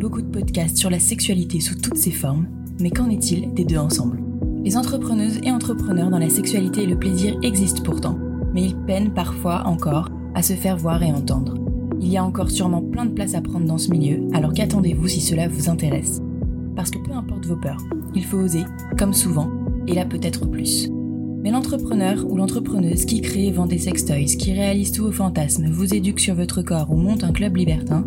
beaucoup de podcasts sur la sexualité sous toutes ses formes, mais qu'en est-il des deux ensemble? Les entrepreneuses et entrepreneurs dans la sexualité et le plaisir existent pourtant, mais ils peinent parfois encore à se faire voir et entendre. Il y a encore sûrement plein de place à prendre dans ce milieu, alors qu'attendez-vous si cela vous intéresse? Parce que peu importe vos peurs, il faut oser, comme souvent, et là peut-être plus. Mais l'entrepreneur ou l'entrepreneuse qui crée et vend des sextoys, qui réalise tous vos fantasmes, vous éduque sur votre corps ou monte un club libertin,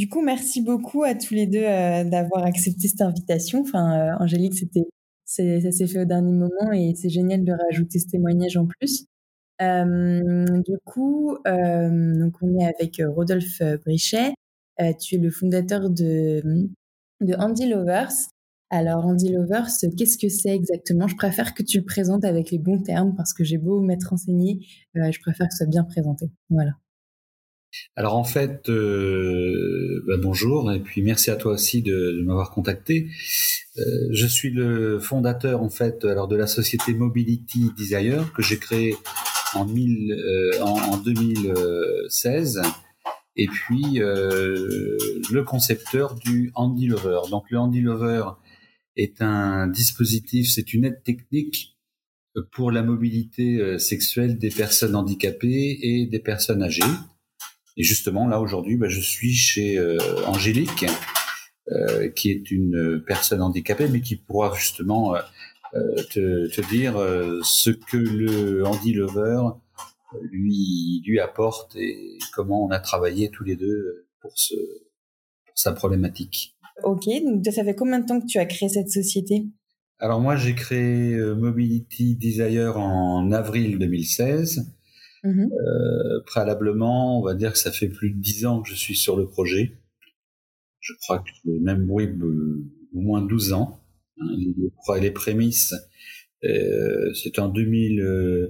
Du coup, merci beaucoup à tous les deux euh, d'avoir accepté cette invitation. Enfin, euh, Angélique, c'était, ça s'est fait au dernier moment et c'est génial de rajouter ce témoignage en plus. Euh, du coup, donc on est avec Rodolphe Brichet. tu es le fondateur de, de Andy Lovers. Alors, Andy Lovers, qu'est-ce que c'est exactement? Je préfère que tu le présentes avec les bons termes parce que j'ai beau m'être enseigné, je préfère que ce soit bien présenté. Voilà. Alors en fait, euh, bah, bonjour et puis merci à toi aussi de, m'avoir contacté. Euh, je suis le fondateur en fait alors de la société Mobility Desire que j'ai créée en, euh, en, 2016 et puis le concepteur du Handy Lover. Donc le Handy Lover est un dispositif, c'est une aide technique pour la mobilité sexuelle des personnes handicapées et des personnes âgées. Et justement, là aujourd'hui, bah, je suis chez euh, Angélique, euh, qui est une personne handicapée, mais qui pourra justement euh, te, te, dire ce que le Handy Lover lui lui apporte et comment on a travaillé tous les deux pour ce pour sa problématique. Ok, donc ça fait combien de temps que tu as créé cette société? Alors moi j'ai créé Mobility Desire en avril 2016 Mmh euh, préalablement, on va dire que ça fait plus de dix ans que je suis sur le projet. Je crois que même oui, au moins 12 ans. Hein, les, les prémices, euh, c'était en 2000, euh,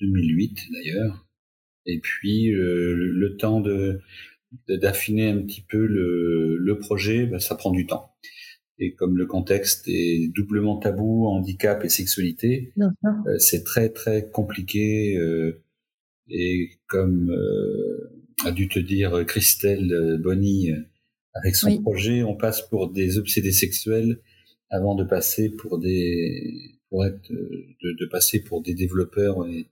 2008 d'ailleurs. Et puis euh, le, temps de d'affiner un petit peu le, le projet, ben, ça prend du temps et comme le contexte est doublement tabou, handicap et sexualité, euh, c'est très très compliqué. Euh, et comme euh, a dû te dire Christelle Bonny avec son projet, on passe pour des obsédés sexuels avant de passer pour des pour être de, de passer pour des développeurs et,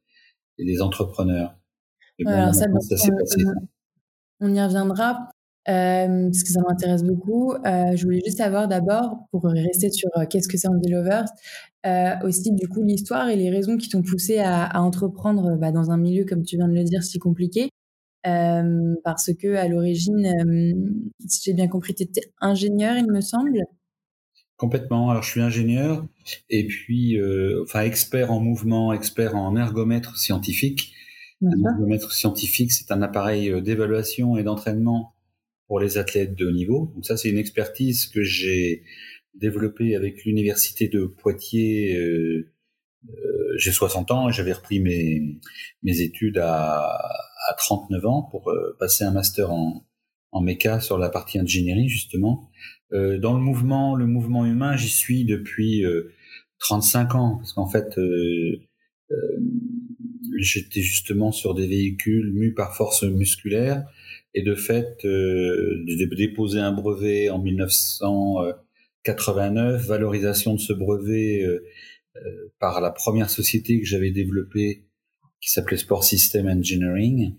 des entrepreneurs. Et bon, ça. On y reviendra. Euh, parce que ça m'intéresse beaucoup. Euh, je voulais juste savoir d'abord, pour rester sur euh, qu'est-ce que c'est Andy Lovers, aussi du coup l'histoire et les raisons qui t'ont poussé à, entreprendre bah, dans un milieu, comme tu viens de le dire, si compliqué. parce que à l'origine, si j'ai bien compris, tu étais ingénieur, il me semble. Complètement. Alors, je suis ingénieur et puis, enfin, expert en mouvement, expert en ergomètre scientifique. Un ergomètre scientifique, c'est un appareil d'évaluation et d'entraînement pour les athlètes de haut niveau. Donc ça, c'est une expertise que j'ai développée avec l'université de Poitiers. Euh, euh, j'ai 60 ans et j'avais repris mes, mes études à, à 39 ans pour euh, passer un master en, en méca sur la partie ingénierie justement. Euh, dans le mouvement, le mouvement humain, j'y suis depuis 35 ans parce qu'en fait, j'étais justement sur des véhicules mus par force musculaire et de fait, euh, j'ai déposé un brevet en 1989, valorisation de ce brevet euh, par la première société que j'avais développée qui s'appelait Sport System Engineering.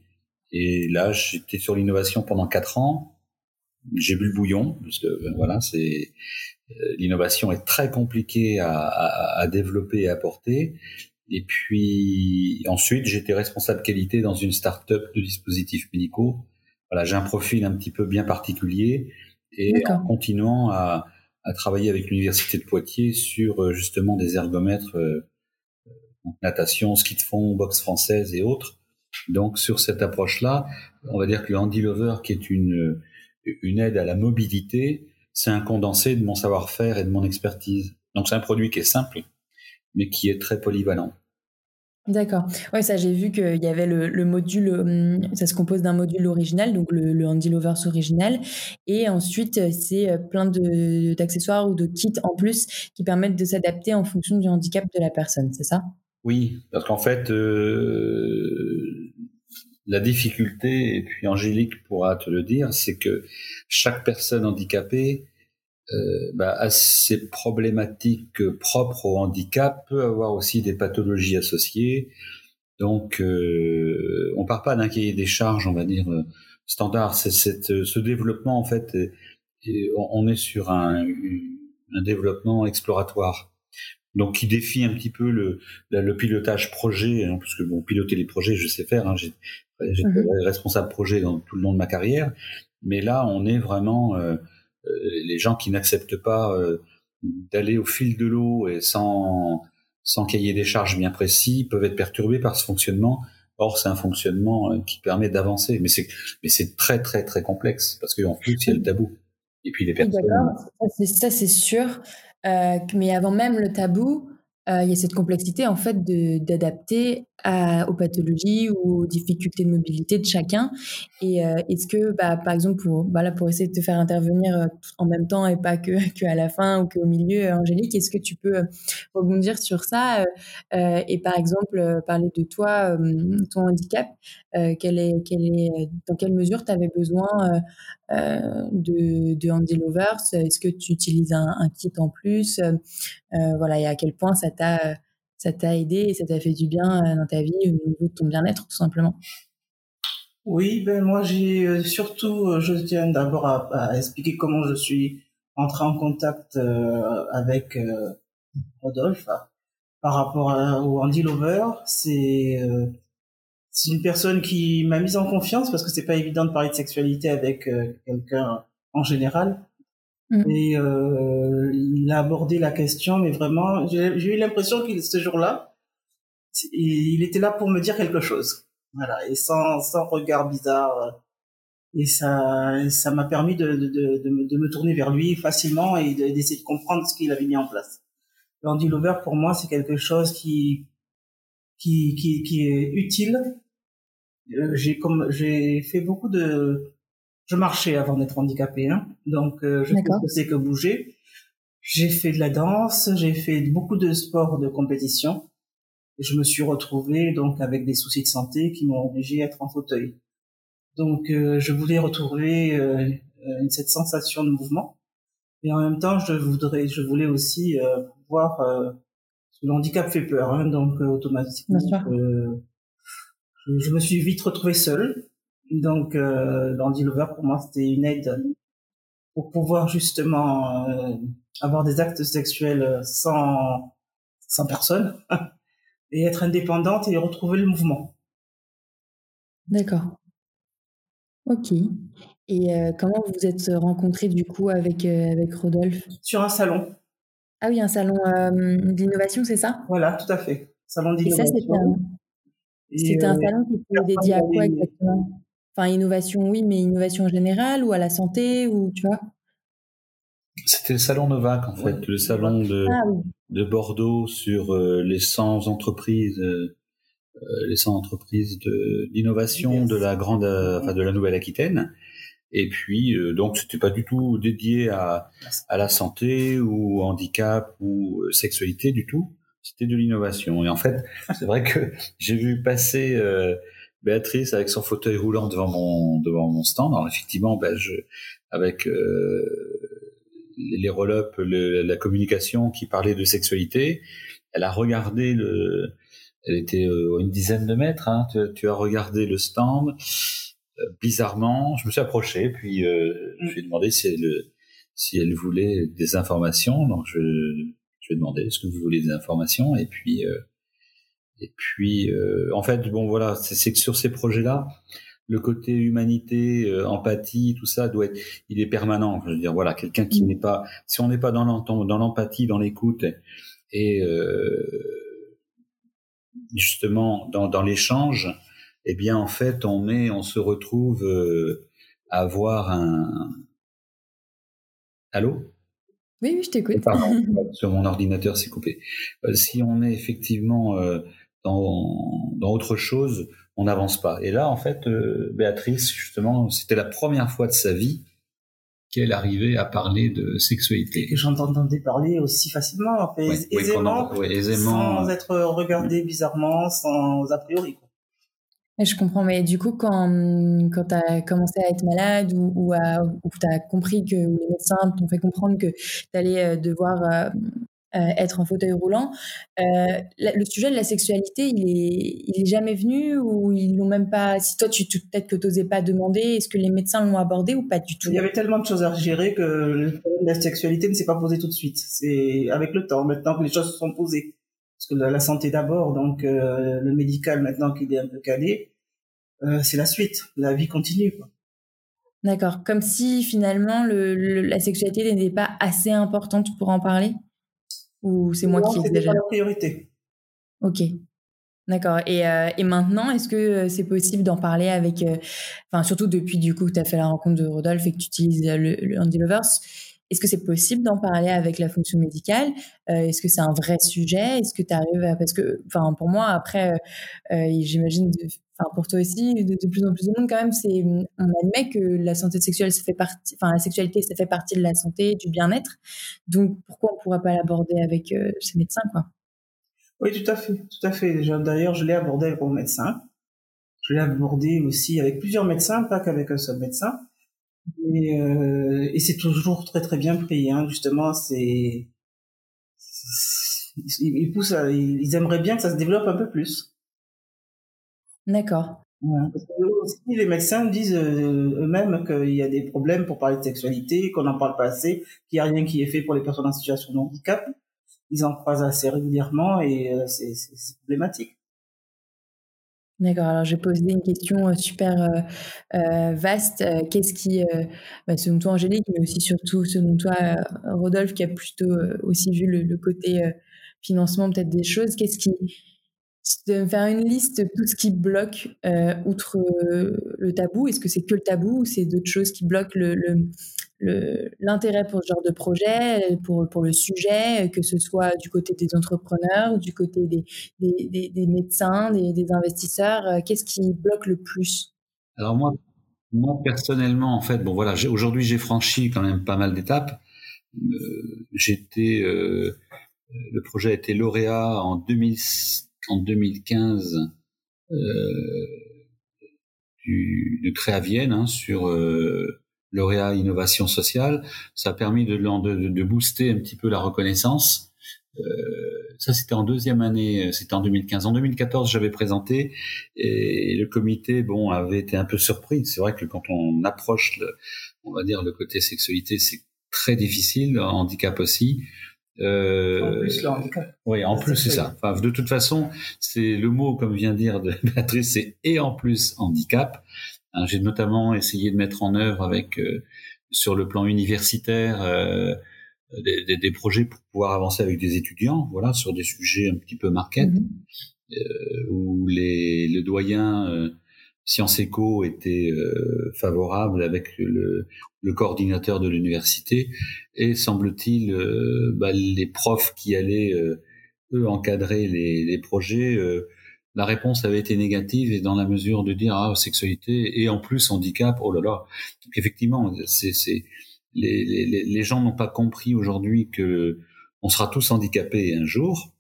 Et là, j'étais sur l'innovation pendant quatre ans. J'ai bu le bouillon parce que ben, voilà, c'est l'innovation est très compliquée à, à, à, développer et à porter. Et puis ensuite, j'étais responsable qualité dans une start-up de dispositifs médicaux. Voilà, j'ai un profil un petit peu bien particulier et en continuant à, à travailler avec l'université de Poitiers sur euh, justement des ergomètres euh, natation, ski de fond, boxe française et autres. Donc sur cette approche-là, on va dire que le Handy Lover, qui est une, une aide à la mobilité, c'est un condensé de mon savoir-faire et de mon expertise. Donc c'est un produit qui est simple, mais qui est très polyvalent. D'accord. Ouais, ça j'ai vu qu'il y avait le, module, hum, ça se compose d'un module original, donc le, le Handy Lovers original, et ensuite c'est euh, plein d'accessoires ou de kits en plus qui permettent de s'adapter en fonction du handicap de la personne, c'est ça? Oui, parce qu'en fait, euh, la difficulté, et puis Angélique pourra te le dire, c'est que chaque personne handicapée euh, bah, a ses problématiques propres au handicap, peut avoir aussi des pathologies associées. Donc, euh, on part pas d'un cahier des charges, on va dire euh, standard. C'est ce développement en fait, on est sur un, un développement exploratoire donc qui défie un petit peu le, le pilotage projet, hein, parce que bon, piloter les projets, je sais faire, hein, j'ai J'étais mmh responsable projet dans tout le long de ma carrière, mais là, on est vraiment euh, euh, les gens qui n'acceptent pas euh, d'aller au fil de l'eau et sans sans cahier des charges bien précis peuvent être perturbés par ce fonctionnement. Or, c'est un fonctionnement qui permet d'avancer, mais c'est mais c'est très très très complexe parce qu'en plus il y a le tabou. Et puis les personnes. D'accord, ça c'est sûr. Euh, mais avant même le tabou, euh, il y a cette complexité en fait d'adapter aux pathologies ou aux difficultés de mobilité de chacun. Et euh, est-ce que, bah, par exemple, pour, bah pour essayer de te faire intervenir euh, en même temps et pas que, que à la fin ou qu'au milieu, Angélique, est-ce que tu peux rebondir sur ça et par exemple parler de toi, ton handicap, quel est, quel est, dans quelle mesure tu avais besoin de, de Handy Lovers Est-ce que tu utilises un, un kit en plus? Voilà, et à quel point ça t'a ça t'a aidé et ça t'a fait du bien euh, dans ta vie au niveau de ton bien-être tout simplement? Oui, ben moi j'ai euh, surtout, euh, je tiens d'abord à, expliquer comment je suis entré en contact avec Rodolphe par rapport au Andy Lover. C'est c'est une personne qui m'a mise en confiance parce que c'est pas évident de parler de sexualité avec quelqu'un en général. Mm. Et euh, il a abordé la question, mais vraiment, j'ai eu l'impression qu'il ce jour-là, il était là pour me dire quelque chose. Voilà, et sans, sans regard bizarre. Et ça, ça m'a permis de, de, de, de, me tourner vers lui facilement et d'essayer de, comprendre ce qu'il avait mis en place. L'Andy Lover, pour moi, c'est quelque chose qui, qui, qui, qui est utile. Euh, j'ai comme, j'ai fait beaucoup de, je marchais avant d'être handicapé, hein. donc euh, je sais que c'est que bouger. J'ai fait de la danse, j'ai fait beaucoup de sports de compétition. Et je me suis retrouvé donc avec des soucis de santé qui m'ont obligé à être en fauteuil. Donc euh, je voulais retrouver euh, cette sensation de mouvement. Et en même temps, je voudrais, je voulais aussi pouvoir. le handicap fait peur, hein, donc automatiquement, je, je, me suis vite retrouvé seul. Donc, euh, l'Andy Lover, pour moi, c'était une aide pour pouvoir justement euh, avoir des actes sexuels sans, sans personne et être indépendante et retrouver le mouvement. D'accord. Ok. Et euh, comment vous vous êtes rencontrés du coup avec, euh, avec Rodolphe? Sur un salon. Ah oui, un salon d'innovation, c'est ça? Voilà, tout à fait. Salon d'innovation. c'était un, un salon qui était dédié à quoi exactement? Enfin, innovation, oui, mais innovation générale ou à la santé ou tu vois C'était le salon Novac en fait, le salon de, ah de Bordeaux sur euh, les 100 entreprises, euh, euh, les 100 entreprises d'innovation de, la grande, enfin de la Nouvelle-Aquitaine. Et puis donc c'était pas du tout dédié à, à la santé ou handicap ou sexualité du tout. C'était de l'innovation. Et en fait, c'est vrai que j'ai vu passer Béatrice avec son fauteuil roulant devant mon devant mon stand. Alors effectivement, ben, je, avec euh, les roll-up, la communication qui parlait de sexualité, elle a regardé le, elle était euh, une dizaine de mètres. Hein, tu, tu, as regardé le stand. bizarrement, je me suis approché, puis je lui ai demandé si elle, si elle voulait des informations. Donc je, je lui ai demandé est-ce que vous voulez des informations, et puis et puis en fait bon voilà, c'est que sur ces projets-là le côté humanité, euh, empathie, tout ça doit être, il est permanent. Je veux dire, voilà, quelqu'un qui mm. n'est pas, si on n'est pas dans l'empathie, dans l'écoute et euh, justement dans, dans l'échange, eh bien en fait on met, on se retrouve euh, à avoir un. Allô? Oui, oui, je t'écoute. sur mon ordinateur, c'est coupé. si on est effectivement dans, dans autre chose, on n'avance pas. Et là, en fait, euh, Béatrice, justement, c'était la première fois de sa vie qu'elle arrivait à parler de sexualité. Et que j'entendais parler aussi facilement, aisément, sans être regardé bizarrement, sans a priori. Je comprends, mais du coup, quand, quand tu as commencé à être malade ou, ou, ou tu as compris que les médecins t'ont fait comprendre que tu allais euh, devoir euh, être en fauteuil roulant. Euh, le sujet de la sexualité, il est, il est jamais venu ou ils l'ont même pas. Si toi, tu peut-être que tu n'osais pas demander, est-ce que les médecins l'ont abordé ou pas du tout Il y avait tellement de choses à gérer que la sexualité ne s'est pas posée tout de suite. C'est avec le temps, maintenant que les choses se sont posées. Parce que la, santé d'abord, donc euh, le médical maintenant qu'il est un peu calé, c'est la suite. La vie continue. D'accord. Comme si finalement le, la sexualité n'était pas assez importante pour en parler? Ou c'est moi qui exagère la priorité. Ok. D'accord. Et, euh, et, maintenant, est-ce que euh, c'est possible d'en parler avec, euh, enfin surtout depuis du coup que tu as fait la rencontre de Rodolphe et que tu utilises le, le Andy Lovers, est-ce que c'est possible d'en parler avec la fonction médicale? Est-ce que c'est un vrai sujet? Est-ce que tu arrives à... Parce que, enfin, pour moi, après, j'imagine, enfin, pour toi aussi, de, plus en plus de monde, quand même, c'est, on admet que la santé sexuelle, fait partie, enfin, la sexualité, ça fait partie de la santé, du bien-être. Donc, pourquoi on ne pourrait pas l'aborder avec ces médecins, quoi? Oui, tout à fait, tout à fait. D'ailleurs, je l'ai abordé avec mon médecin. Je l'ai abordé aussi avec plusieurs médecins, pas qu'avec un seul médecin. Et, euh, et c'est toujours très très bien pris, hein. justement. C'est ils, poussent, à, ils aimeraient bien que ça se développe un peu plus. D'accord. aussi, les médecins disent euh, eux-mêmes qu'il y a des problèmes pour parler de sexualité, qu'on n'en parle pas assez, qu'il n'y a rien qui est fait pour les personnes en situation de handicap. Ils en croisent assez régulièrement et euh, c'est problématique. D'accord, alors j'ai posé une question super vaste. Qu'est-ce qui, bah, selon toi Angélique, mais aussi surtout selon toi Rodolphe, qui a plutôt aussi vu le, côté financement peut-être des choses, qu'est-ce qui, de faire une liste de tout ce qui bloque outre le tabou, est-ce que c'est que le tabou ou c'est d'autres choses qui bloquent le, l'intérêt pour ce genre de projet, pour, pour le sujet, que ce soit du côté des entrepreneurs, du côté des, des, médecins, des, investisseurs, euh, qu'est-ce qui bloque le plus? Alors moi, moi personnellement, en fait, bon voilà, aujourd'hui j'ai franchi quand même pas mal d'étapes. Euh, j'étais, euh, le projet a été lauréat en, 2000, en 2015 euh, du, de Créavienne hein, sur lauréat innovation sociale. Ça a permis de, de, de booster un petit peu la reconnaissance. Euh, ça, c'était en deuxième année, c'était en 2015. En 2014, j'avais présenté et le comité, bon, avait été un peu surpris. C'est vrai que quand on approche, le, on va dire, le côté sexualité, c'est très difficile, handicap aussi. Euh, en plus, le handicap. Oui, en plus, c'est ça. Enfin, de toute façon, c'est le mot, comme vient de dire Béatrice, c'est et en plus handicap. Hein, j'ai notamment essayé de mettre en œuvre avec euh, sur le plan universitaire euh, des, des, projets pour pouvoir avancer avec des étudiants, voilà, sur des sujets un petit peu market, euh, où les, le doyen euh, Sciences Éco était favorable avec le, le, coordinateur de l'université, et semble-t-il, bah, les profs qui allaient eux encadrer les, les projets la réponse avait été négative et dans la mesure de dire ah sexualité et en plus handicap oh là là. Effectivement c'est c'est les, les, les gens n'ont pas compris aujourd'hui que on sera tous handicapés un jour.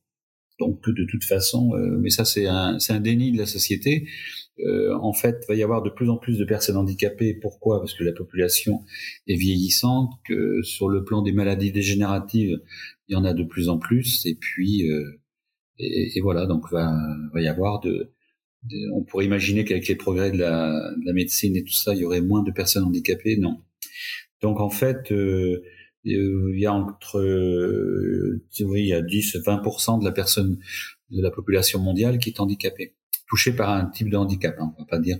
Donc de toute façon euh, mais ça c'est un c'est un déni de la société. Euh, en fait il va y avoir de plus en plus de personnes handicapées. Pourquoi? Parce que la population est vieillissante que sur le plan des maladies dégénératives il y en a de plus en plus. Et puis euh, Et, voilà, donc va, va y avoir de, on pourrait imaginer qu'avec les progrès de la, de la, médecine et tout ça, il y aurait moins de personnes handicapées. Non. Donc en fait, euh, il y a entre, euh, oui, il y a 10, 20% de la personne, de la population mondiale qui est handicapée, touchée par un type de handicap. Hein, on va pas dire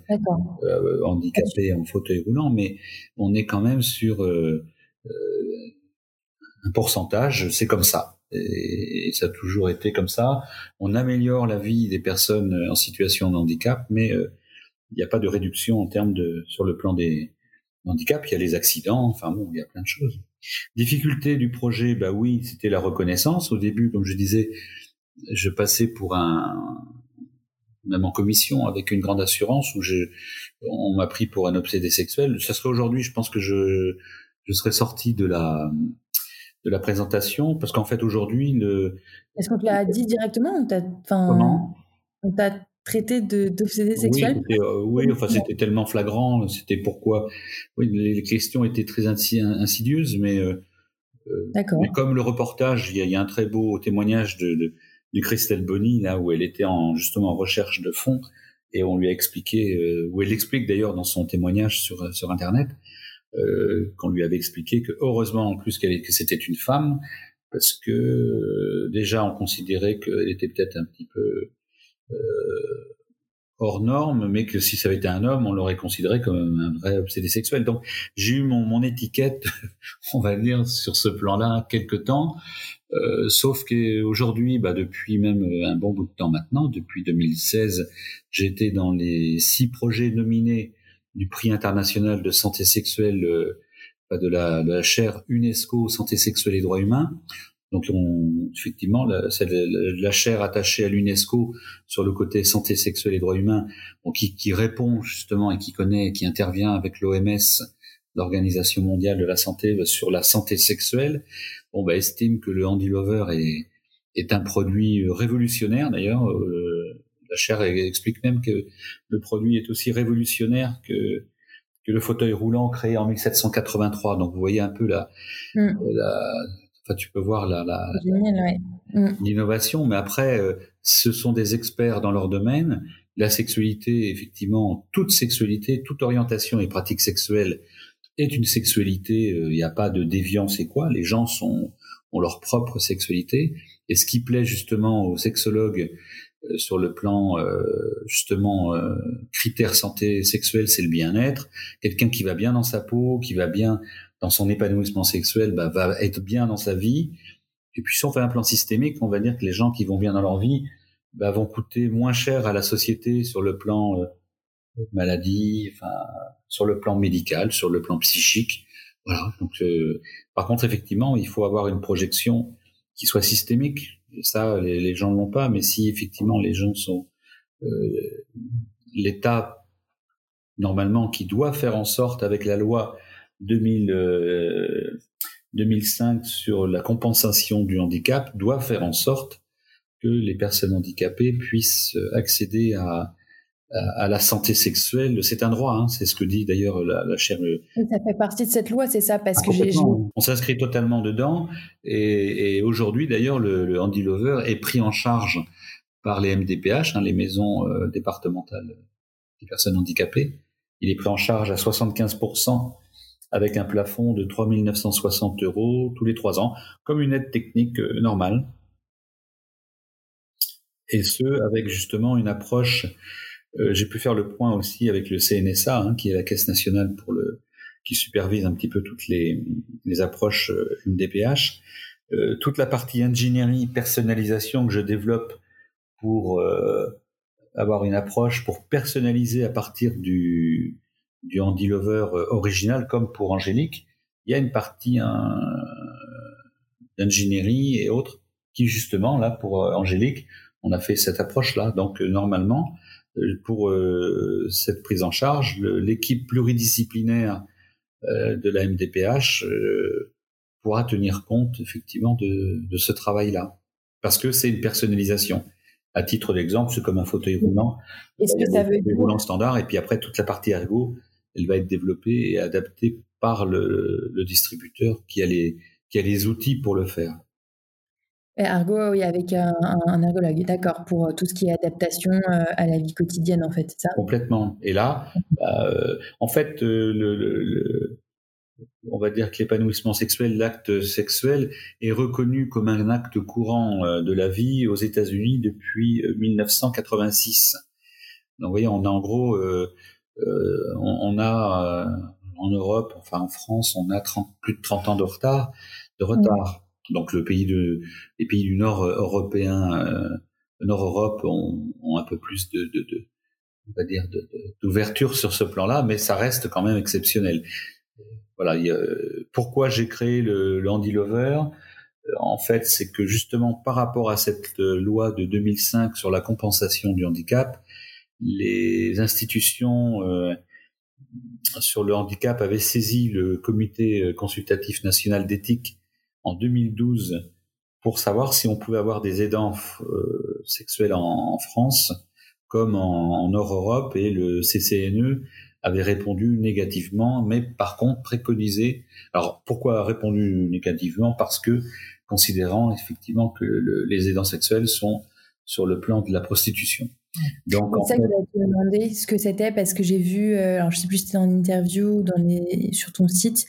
euh, handicapé en fauteuil roulant, mais on est quand même sur euh, euh un pourcentage. C'est comme ça et, ça a toujours été comme ça. On améliore la vie des personnes en situation de handicap, mais euh, il n'y a pas de réduction en termes de sur le plan des handicaps. Il y a les accidents, enfin bon, il y a plein de choses. Difficulté du projet, bah oui, c'était la reconnaissance. Au début, comme je disais, je passais pour un même en commission avec une grande assurance où je on m'a pris pour un obsédé sexuel. Ça serait aujourd'hui, je pense que je je serais sorti de la de la présentation parce qu'en fait aujourd'hui le est-ce qu'on te l'a dit directement on t'a enfin on t'a traité d'obsédé sexuel? oui, euh, oui enfin c'était tellement flagrant c'était pourquoi oui les questions étaient très insidieuses mais euh, euh mais comme le reportage il y, y, a un très beau témoignage de, de, de Christelle Bonny là où elle était en justement en recherche de fond et on lui a expliqué euh, où elle explique d'ailleurs dans son témoignage sur sur internet euh, qu'on lui avait expliqué que heureusement en plus qu'elle que c'était une femme parce que euh, déjà on considérait qu'elle était peut-être un petit peu euh, hors norme, mais que si ça avait été un homme, on l'aurait considéré comme un vrai obsédé sexuel. Donc j'ai eu mon, mon étiquette, on va dire, sur ce plan-là quelque temps, euh, sauf qu'aujourd'hui, bah, depuis même un bon bout de temps maintenant, depuis 2016, j'étais dans les six projets nominés du prix international de santé sexuelle euh, de, la, de la chaire UNESCO santé sexuelle et droits humains. Donc on, effectivement, c'est la, chaire attachée à l'UNESCO sur le côté santé sexuelle et droits humains, qui, qui, répond justement et qui connaît, qui intervient avec l'OMS, l'Organisation mondiale de la santé, sur la santé sexuelle. On bah, estime que le Handy Lover est, est un produit révolutionnaire d'ailleurs. Euh, la chaire explique même que le produit est aussi révolutionnaire que, que le fauteuil roulant créé en 1783. Donc vous voyez un peu la, mm. la enfin tu peux voir la, la, mm. l'innovation, mais après euh, ce sont des experts dans leur domaine. La sexualité, effectivement, toute sexualité, toute orientation et pratique sexuelle est une sexualité. Euh, il n'y a pas de déviance et quoi. Les gens sont ont leur propre sexualité. Et ce qui plaît justement aux sexologues euh, sur le plan euh, justement euh, critère santé sexuelle, c'est le bien-être. Quelqu'un qui va bien dans sa peau, qui va bien dans son épanouissement sexuel, bah, va être bien dans sa vie. Et puis si on fait un plan systémique, on va dire que les gens qui vont bien dans leur vie bah, vont coûter moins cher à la société sur le plan euh, maladie, sur le plan médical, sur le plan psychique. Voilà. Donc, par contre, effectivement, il faut avoir une projection qui soit systémique ça, les, les gens ne l'ont pas, mais si effectivement les gens sont euh, l'État normalement qui doit faire en sorte avec la loi 2000, 2005 euh, sur la compensation du handicap doit faire en sorte que les personnes handicapées puissent accéder à, à, la santé sexuelle. C'est un droit, hein, c'est ce que dit d'ailleurs la, la chaire. Ça fait partie de cette loi, c'est ça, parce que j'ai. On s'inscrit totalement dedans, et, et aujourd'hui d'ailleurs le, le Handy Lover est pris en charge par les MDPH, hein, les maisons euh, départementales des personnes handicapées. Il est pris en charge à 75% avec un plafond de 3 960 euros tous les trois ans, comme une aide technique euh, normale. Et ce, avec justement une approche euh, j'ai pu faire le point aussi avec le CNSA, hein, qui est la Caisse nationale pour le, qui supervise un petit peu toutes les, les approches euh, MDPH. Euh, toute la partie ingénierie, personnalisation que je développe pour euh, avoir une approche pour personnaliser à partir du, du Handy Lover original, comme pour Angélique, il y a une partie hein, d'ingénierie et autres qui justement là pour Angélique, on a fait cette approche là. Donc normalement, euh, pour euh, cette prise en charge. L'équipe pluridisciplinaire euh, de la MDPH pourra tenir compte effectivement de, de ce travail-là, parce que c'est une personnalisation. À titre d'exemple, c'est comme un fauteuil roulant. Est-ce que ça veut dire roulant standard, et puis après toute la partie ergo, elle va être développée et adaptée par le, le distributeur qui a les qui a les outils pour le faire. Argo, oui, avec un, ergologue, d'accord, pour tout ce qui est adaptation à la vie quotidienne, en fait, ça? Complètement. Et là, bah, en fait, le, on va dire que l'épanouissement sexuel, l'acte sexuel, est reconnu comme un acte courant de la vie aux États-Unis depuis 1986. Donc, vous voyez, on a en gros, on, a en Europe, enfin en France, on a plus de 30 ans de retard. De retard. Donc le pays de, les pays du Nord européen, euh, Nord Europe ont, ont, un peu plus de, de, de on va dire d'ouverture sur ce plan-là, mais ça reste quand même exceptionnel. Voilà. pourquoi j'ai créé le, le Lover? En fait, c'est que justement par rapport à cette loi de 2005 sur la compensation du handicap, les institutions euh, sur le handicap avaient saisi le comité consultatif national d'éthique en 2012 pour savoir si on pouvait avoir des aidants euh, sexuels en, France comme en, Nord-Europe et le CCNE avait répondu négativement, mais par contre préconisé. Alors pourquoi répondu négativement? Parce que considérant effectivement que les aidants sexuels sont sur le plan de la prostitution. Donc, c'est ça que te demander ce que c'était parce que j'ai vu, euh, alors je sais plus si c'était en interview ou dans les, sur ton site,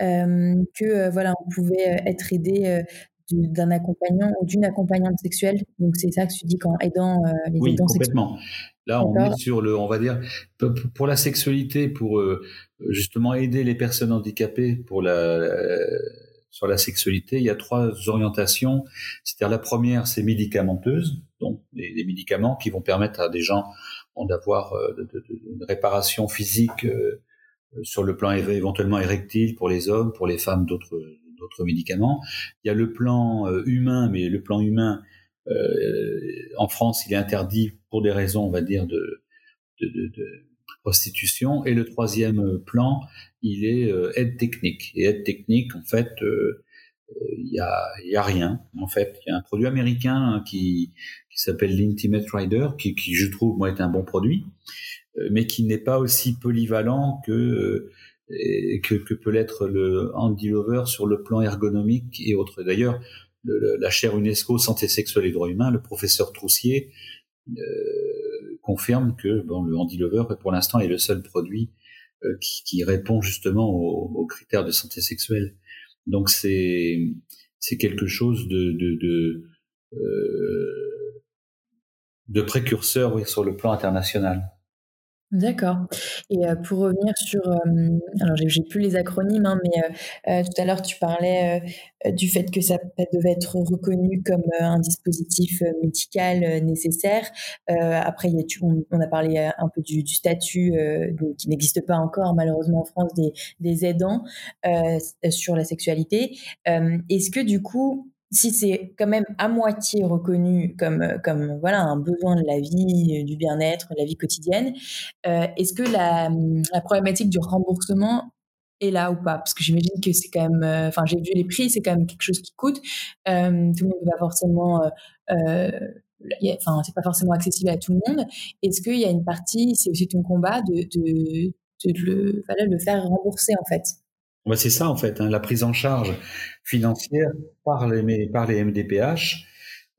euh, que euh, voilà, on pouvait être aidé d'un accompagnant ou d'une accompagnante sexuelle. Donc c'est ça que tu dis qu'en aidant les oui, complètement. Là, on est sur le, on va dire, pour la sexualité, pour justement aider les personnes handicapées pour la sur la sexualité, il y a trois orientations. C'est-à-dire la première, c'est médicamenteuse, donc des, médicaments qui vont permettre à des gens d'avoir euh, une réparation physique euh, sur le plan éventuellement érectile pour les hommes, pour les femmes d'autres médicaments. Il y a le plan euh, humain, mais le plan humain en France, il est interdit pour des raisons, on va dire, de, prostitution. Et le troisième plan, il est euh, aide technique. Et aide technique, en fait, euh, il y a, y a rien. En fait, il y a un produit américain qui, qui s'appelle l'Intimate Rider, qui, qui, je trouve, moi, est un bon produit, euh, mais qui n'est pas aussi polyvalent que que, que, peut l'être le Andy Lover sur le plan ergonomique et autres. D'ailleurs, la chaire UNESCO Santé sexuelle et droits humains, le professeur Troussier euh, confirme que bon, le Handy Lover, pour l'instant, est le seul produit euh, qui, qui, répond justement aux, aux, critères de santé sexuelle. Donc c'est c'est quelque chose de de de, euh, précurseur sur le plan international. D'accord. Et euh, pour revenir sur, euh, alors j'ai plus les acronymes, hein, mais euh, tout à l'heure tu parlais du fait que ça devait être reconnu comme un dispositif médical nécessaire. après, on, a parlé un peu du, statut qui n'existe pas encore malheureusement en France des aidants sur la sexualité. Est-ce que du coup si c'est quand même à moitié reconnu comme, euh, comme voilà, un besoin de la vie, euh, du bien-être, de la vie quotidienne, euh, est-ce que la, la, problématique du remboursement est là ou pas? Parce que j'imagine que c'est quand même, enfin j'ai vu les prix, c'est quand même quelque chose qui coûte. tout le monde va forcément, enfin c'est pas forcément accessible à tout le monde. Est-ce qu'il y a une partie, c'est aussi ton combat de, de, le, voilà, de le faire rembourser en fait? C'est ça en fait, hein, la prise en charge financière par les, par les MDPH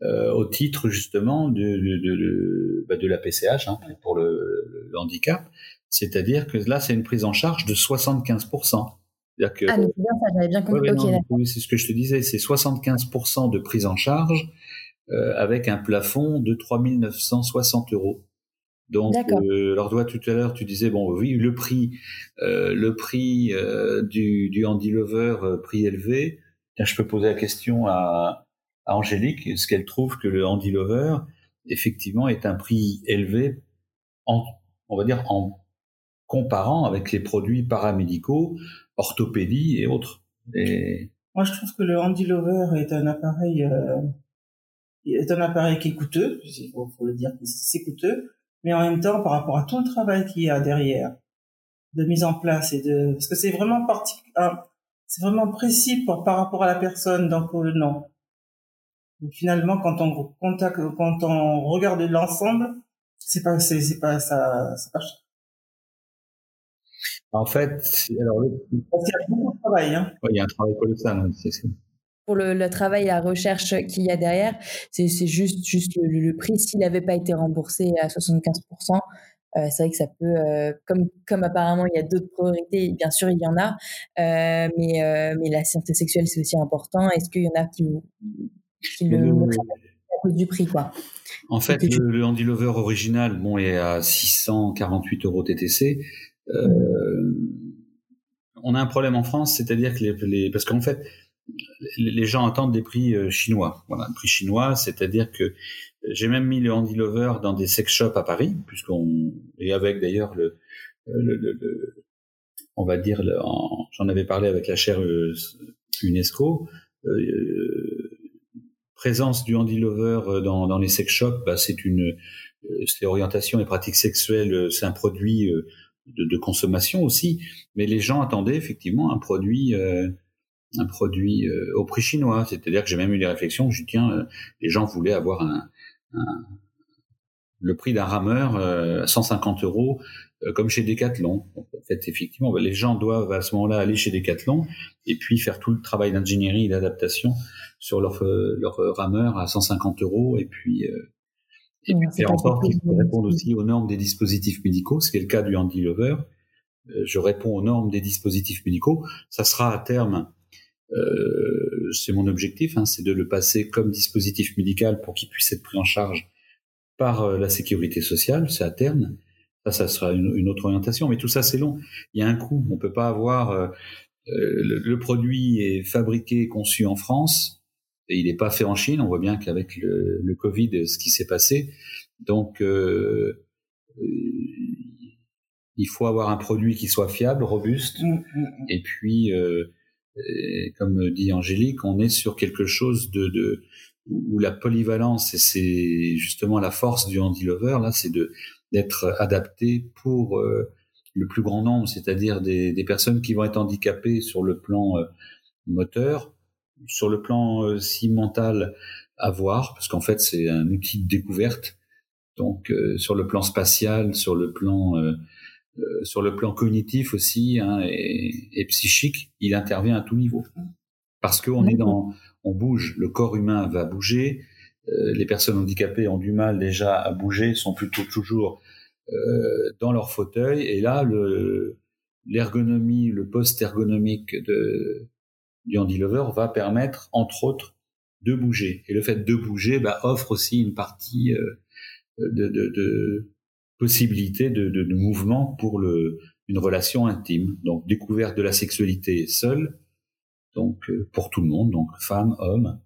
euh, au titre justement de, de, de, bah, de la PCH hein, pour le, le handicap. C'est-à-dire que là, c'est une prise en charge de 75%. Que, ah, mais c'est bien ça, j'avais bien compris. c'est ce que je te disais, c'est 75% de prise en charge euh, avec un plafond de 3960 euros. Donc, euh, alors toi tout à l'heure tu disais bon oui le prix, euh, le prix euh, du, du Handy Lover euh, prix élevé. je peux poser la question à, à Angélique est-ce qu'elle trouve que le Handy Lover effectivement est un prix élevé en on va dire en comparant avec les produits paramédicaux, orthopédie et autres? Et... Moi je trouve que le Handy Lover est un appareil euh, est un appareil qui est coûteux, il faut, faut le dire, c'est coûteux mais en même temps par rapport à tout le travail qu'il y a derrière de mise en place et de parce que c'est vraiment parti c'est vraiment précis par rapport à la personne donc euh, non. Finalement quand on contacte quand on regarde l'ensemble c'est pas c'est, c'est pas ça c'est pas en fait alors il y a beaucoup de travail hein. Il y a un travail colossal hein, c'est pour le, travail et la recherche qu'il y a derrière. C'est juste, juste le, prix. S'il n'avait pas été remboursé à 75%, euh, c'est vrai que ça peut, euh, comme, comme apparemment il y a d'autres priorités, bien sûr il y en a, euh, mais, mais la santé sexuelle c'est aussi important. Est-ce qu'il y en a qui, qui le, à cause du prix quoi? En fait, le, le Handy Lover original bon, est à 648 euros TTC. on a un problème en France, c'est-à-dire que les parce qu'en fait, les gens attendent des prix euh, chinois. Voilà, prix chinois, c'est-à-dire que j'ai même mis le Handy Lover dans des sex shops à Paris, puisqu'on et avec d'ailleurs le, le, le, on va dire, j'en avais parlé avec la chaire euh, UNESCO. Euh, présence du Handy Lover dans, les sex shops, bah, c'est une, c'est orientation et pratique sexuelle, c'est un produit de, consommation aussi, mais les gens attendaient effectivement un produit un produit euh, au prix chinois. C'est-à-dire que j'ai même eu des réflexions. Je dis tiens, euh, les gens voulaient avoir un, le prix d'un rameur euh, à 150 euros comme chez Decathlon. En fait, effectivement, bah, les gens doivent à ce moment-là aller chez Decathlon et puis faire tout le travail d'ingénierie et d'adaptation sur leur, leur rameur à 150 euros et puis, et puis faire en sorte qu'ils répondent aussi aux normes des dispositifs médicaux, ce qui est le cas du Handy Lover. Je réponds aux normes des dispositifs médicaux. Ça sera à terme euh, c'est mon objectif, hein, c'est de le passer comme dispositif médical pour qu'il puisse être pris en charge par euh, la sécurité sociale, c'est à terme. Ça, ça sera une, autre orientation, mais tout ça c'est long. Il y a un coût. On peut pas avoir euh, le, produit est fabriqué et conçu en France et il n'est pas fait en Chine. On voit bien qu'avec le, le, Covid, ce qui s'est passé, donc il faut avoir un produit qui soit fiable, robuste, mmh, mmh, mmh. et puis et comme dit Angélique, on est sur quelque chose de, de où la polyvalence et c'est justement la force du handy lover là, c'est de d'être adapté pour euh, le plus grand nombre, c'est-à-dire des, des, personnes qui vont être handicapées sur le plan euh, moteur, sur le plan euh, si mental à voir, parce qu'en fait c'est un outil de découverte. Donc sur le plan spatial, sur le plan euh, sur le plan cognitif aussi hein, et, et, psychique, il intervient à tout niveau. Parce qu'on est dans, on bouge, le corps humain va bouger. Euh, les personnes handicapées ont du mal déjà à bouger, sont plutôt toujours euh, dans leur fauteuil. Et là, le, l'ergonomie, le post ergonomique de, du Handy Lover va permettre, entre autres, de bouger. Et le fait de bouger bah, offre aussi une partie de, de, de, possibilité de, de, de mouvement pour le, une relation intime. Donc découverte de la sexualité seule, donc euh, pour tout le monde, donc femme, homme,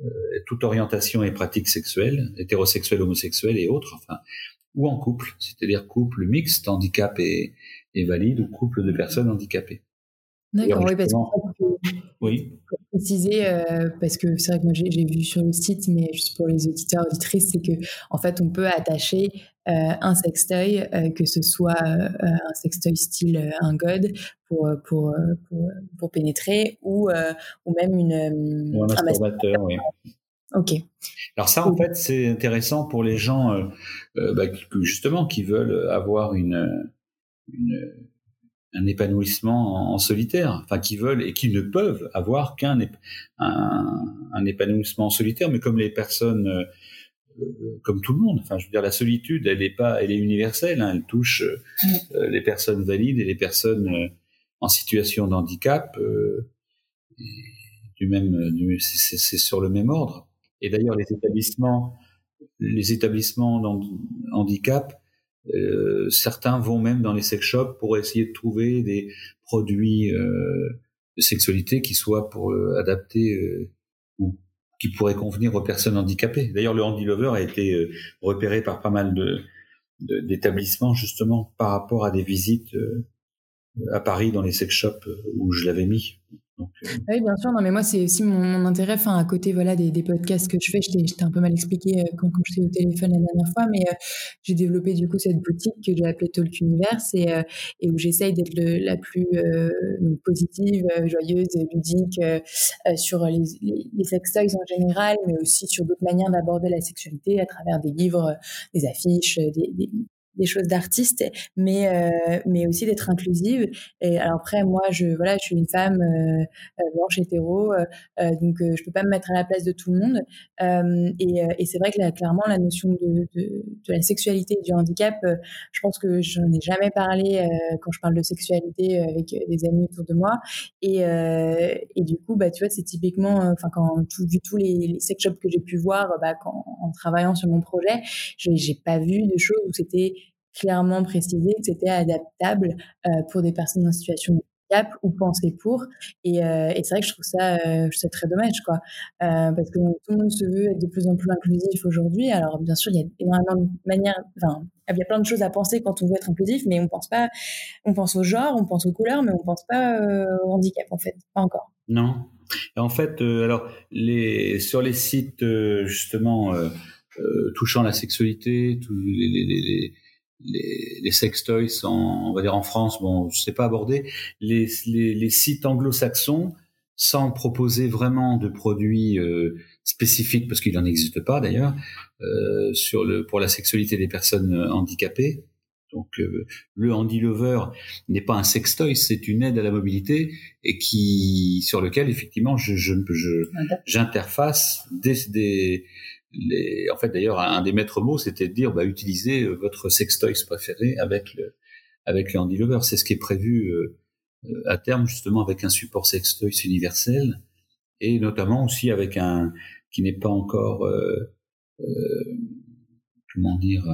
euh, toute orientation et pratique sexuelle, hétérosexuelle, homosexuelle et autres, enfin, ou en couple, c'est-à-dire couple mixte, handicap et, et valide, ou couple de personnes handicapées. D'accord, oui, parce que oui. préciser, euh, parce que c'est vrai que moi j'ai vu sur le site, mais juste pour les auditeurs auditrices, c'est que en fait on peut attacher un sextoy, euh, que ce soit un sextoy style un god pour pour, pour, pour pénétrer ou ou même une ou un masturbateur, oui. Ok. Alors ça, en fait, c'est intéressant pour les gens, bah, justement, qui veulent avoir une, une un épanouissement en, solitaire, enfin qui veulent et qui ne peuvent avoir qu'un un, un, épanouissement en solitaire, mais comme les personnes, euh, euh, comme tout le monde. Enfin, je veux dire, la solitude, elle est pas, elle est universelle. Hein, elle touche euh, les personnes valides et les personnes en situation de handicap. du même, c'est sur le même ordre. Et d'ailleurs, les établissements, les établissements handicap euh, certains vont même dans les sex shops pour essayer de trouver des produits euh, de sexualité qui soient pour euh, adapter euh, ou qui pourraient convenir aux personnes handicapées. D'ailleurs, le Handy Lover a été repéré par pas mal de d'établissements justement par rapport à des visites à Paris dans les sex shops où je l'avais mis. Euh, oui, bien sûr. Non, mais moi, c'est aussi mon, intérêt. À côté, voilà, des, podcasts que je fais, je t'ai un peu mal expliqué euh, quand, quand j'étais au téléphone la dernière fois, mais euh, j'ai développé du coup cette boutique que j'ai appelée Talk Universe et, et où j'essaye d'être la plus positive, joyeuse, ludique sur les, les, sextoys en général, mais aussi sur d'autres manières d'aborder la sexualité à travers des livres, des affiches, des choses d'artiste, mais euh, mais aussi d'être inclusive. Et alors après, moi, je voilà, je suis une femme euh, euh, blanche hétéro, donc je peux pas me mettre à la place de tout le monde. et, c'est vrai que là, clairement, la notion de, la sexualité et du handicap, je pense que je n'en ai jamais parlé quand je parle de sexualité avec des amis autour de moi. Et, et du coup, bah tu vois, c'est typiquement, enfin quand tout, vu tous les, les sex shops que j'ai pu voir, bah, en travaillant sur mon projet, j'ai pas vu de choses où c'était clairement précisé que c'était adaptable euh, pour des personnes en situation de handicap ou pensé pour. Et, euh, c'est vrai que je trouve ça, euh, je très dommage, quoi. parce que tout le monde se veut être de plus en plus inclusif aujourd'hui. Alors, bien sûr, il y a énormément de manières, enfin, il y a plein de choses à penser quand on veut être inclusif, mais on pense pas, on pense au genre, on pense aux couleurs, mais on pense pas au handicap, en fait. Pas encore. Non. En fait, alors, les, sur les sites, justement, touchant la sexualité, les les, les sextoys en, on va dire en France, bon, je sais pas aborder les, les, les sites anglo-saxons sans proposer vraiment de produits euh, spécifiques parce qu'il n'en existe pas d'ailleurs euh, sur le pour la sexualité des personnes euh, handicapées. Donc euh, le handy lover n'est pas un sextoy, c'est une aide à la mobilité et qui sur lequel effectivement je j'interface je, des, des les, en fait, d'ailleurs, un des maîtres mots, c'était de dire, bah, utilisez euh, votre sextoy préféré avec le, avec le Handy Lover. C'est ce qui est prévu euh, euh, à terme, justement, avec un support sextoy universel et notamment aussi avec un qui n'est pas encore, euh, euh, comment dire,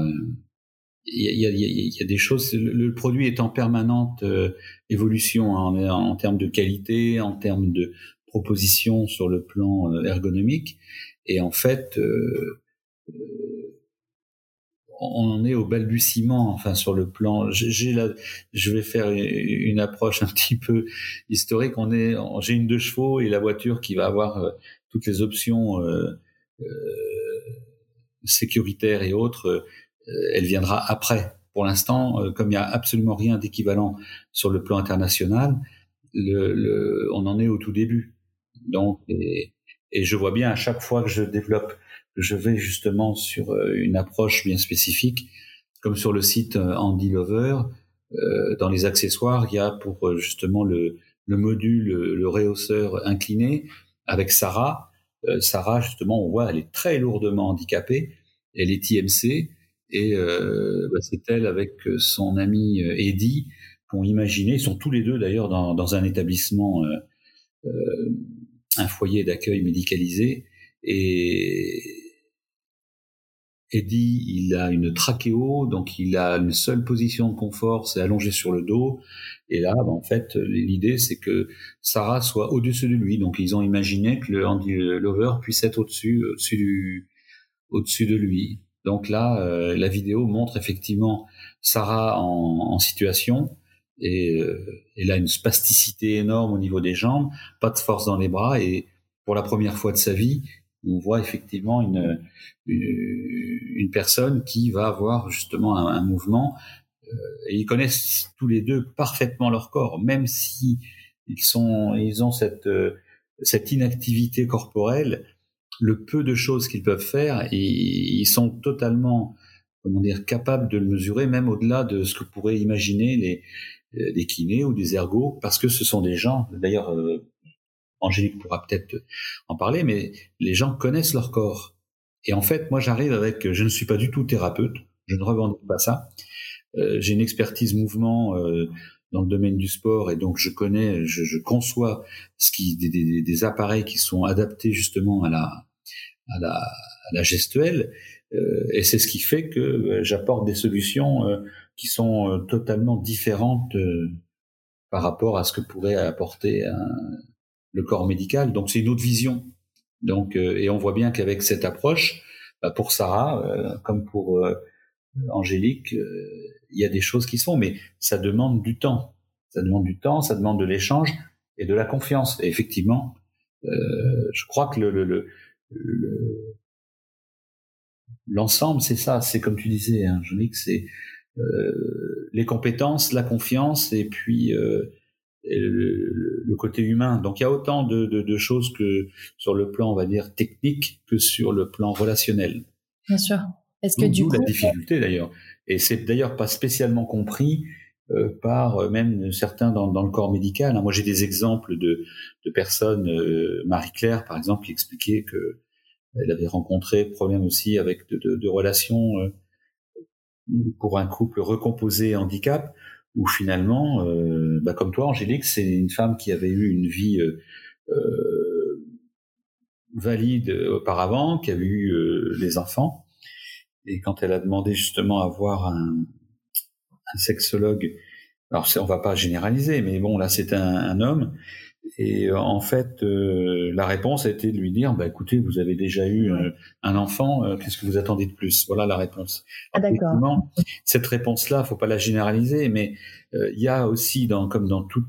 il y, a, y, a, y, a, des choses. Le, produit est en permanente évolution hein, en, en, termes de qualité, en termes de proposition sur le plan ergonomique. Et en fait, euh, euh, on en est au balbutiement, enfin sur le plan. J'ai la, je vais faire une approche un petit peu historique. On est, j'ai une deux chevaux et la voiture qui va avoir euh, toutes les options euh, sécuritaires et autres, elle viendra après. Pour l'instant, comme il n'y a absolument rien d'équivalent sur le plan international, le, le, on en est au tout début. Donc, et, et je vois bien à chaque fois que je développe, je vais justement sur euh, une approche bien spécifique, comme sur le site euh, Andy Lover, euh, dans les accessoires, il y a pour justement le, le module, le rehausseur incliné avec Sarah. Sarah, justement, on voit, elle est très lourdement handicapée. Elle est IMC et bah, c'est elle avec son ami Eddie qui ont imaginé, ils sont tous les deux d'ailleurs dans, dans, un établissement un foyer d'accueil médicalisé et Eddie, il a une trachéo, donc il a une seule position de confort, c'est allongé sur le dos. Et là, ben, en fait, l'idée, c'est que Sarah soit au-dessus de lui. Donc, ils ont imaginé que le Andy Lover puisse être au-dessus, au-dessus au-dessus de lui. Donc là, euh, la vidéo montre effectivement Sarah en, en situation et euh, elle a une spasticité énorme au niveau des jambes, pas de force dans les bras. Et pour la première fois de sa vie, on voit effectivement une, une, personne qui va avoir justement un, mouvement euh, et ils connaissent tous les deux parfaitement leur corps, même si ils sont ils ont cette euh, cette inactivité corporelle, le peu de choses qu'ils peuvent faire, et ils sont totalement comment dire capables de le mesurer, même au-delà de ce que pourraient imaginer les des kinés ou des ergots, parce que ce sont des gens, d'ailleurs, euh, Angélique pourra peut-être en parler, mais les gens connaissent leur corps. Et en fait, moi, j'arrive avec, je ne suis pas du tout thérapeute, je ne revendique pas ça. Euh, j'ai une expertise mouvement dans le domaine du sport et donc je connais, je, conçois ce qui des, appareils qui sont adaptés justement à la, à la gestuelle et c'est ce qui fait que j'apporte des solutions qui sont euh, totalement différentes euh, par rapport à ce que pourrait apporter un, le corps médical. Donc c'est une autre vision. Donc euh, et on voit bien qu'avec cette approche, bah, pour Sarah comme pour Angélique, il y a des choses qui se font, mais ça demande du temps. Ça demande du temps, ça demande de l'échange et de la confiance. Et effectivement, je crois que le, le, le l'ensemble, c'est ça. C'est comme tu disais, hein, Angélique, c'est les compétences, la confiance et puis euh, le, côté humain. Donc il y a autant de, de, de, choses que sur le plan, on va dire, technique que sur le plan relationnel. Bien sûr. Est-ce que du coup, la difficulté d'ailleurs. Et c'est d'ailleurs pas spécialement compris euh, par euh, même certains dans, dans, le corps médical. Hein. Moi, j'ai des exemples de, de personnes, euh, Marie-Claire, par exemple, qui expliquait que elle avait rencontré problème aussi avec de, de, de relations pour un couple recomposé handicap, où finalement, bah, comme toi, Angélique, c'est une femme qui avait eu une vie valide auparavant, qui avait eu les enfants, et quand elle a demandé justement à voir un, un sexologue. Alors, on va pas généraliser, mais bon, là, c'est un, homme. Et euh, en fait, euh, la réponse a été de lui dire, bah, écoutez, vous avez déjà eu euh, un enfant, qu'est-ce que vous attendez de plus? Voilà la réponse. Ah, d'accord. Cette réponse-là, faut pas la généraliser, mais il y a aussi, dans, comme dans tout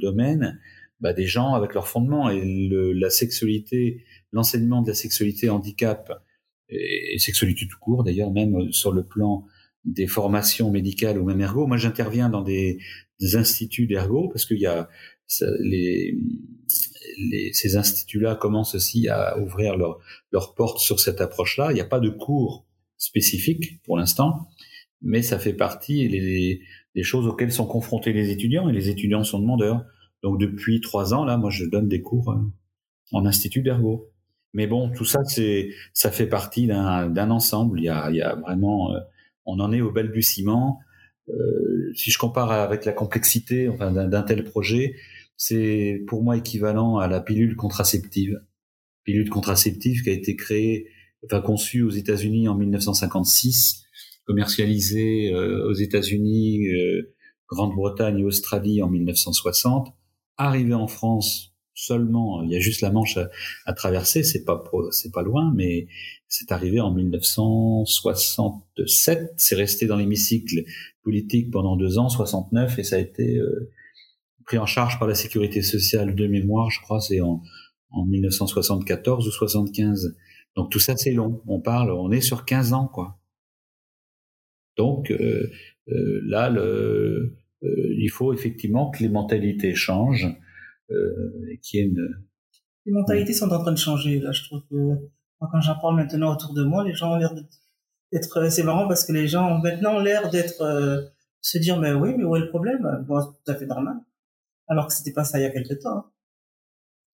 domaine, bah, des gens avec leur fondement et le, la sexualité, l'enseignement de la sexualité handicap et, et sexualité tout court, d'ailleurs, même sur le plan des formations médicales ou même ergo. Moi, j'interviens dans des, des instituts d'ergo parce qu'il y a les, les, ces instituts-là commencent aussi à ouvrir leurs leur portes sur cette approche-là. Il n'y a pas de cours spécifiques pour l'instant, mais ça fait partie des, des choses auxquelles sont confrontés les étudiants et les étudiants sont demandeurs. Donc depuis trois ans, là, moi, je donne des cours euh, en institut d'ergo. Mais bon, tout ça, c'est, ça fait partie d'un ensemble. Il y a, il y a vraiment euh, on en est au balbutiement. Euh, si je compare avec la complexité enfin, d'un tel projet, c'est pour moi équivalent à la pilule contraceptive. Pilule contraceptive qui a été créée, enfin conçue aux États-Unis en 1956, commercialisée euh, aux États-Unis, euh, Grande-Bretagne et Australie en 1960, arrivée en France seulement, il y a juste la Manche à, traverser, c'est pas c'est pas loin, mais c'est arrivé en 1967, c'est resté dans l'hémicycle politique pendant deux ans, 69, et ça a été euh, pris en charge par la sécurité sociale de mémoire, je crois, c'est en, en 1974 ou 75. Donc tout ça c'est long. On parle, on est sur 15 ans, quoi. Donc euh, euh, là, le, il faut effectivement que les mentalités changent euh. Les mentalités sont en train de changer. Là, je trouve quand j'en parle maintenant autour de moi, les gens ont l'air d'être. Euh, c'est marrant parce que les gens ont maintenant l'air d'être euh, se dire mais oui, mais où est le problème? Bon, c'est tout à fait normal. Alors que c'était pas ça il y a quelque temps. Hein.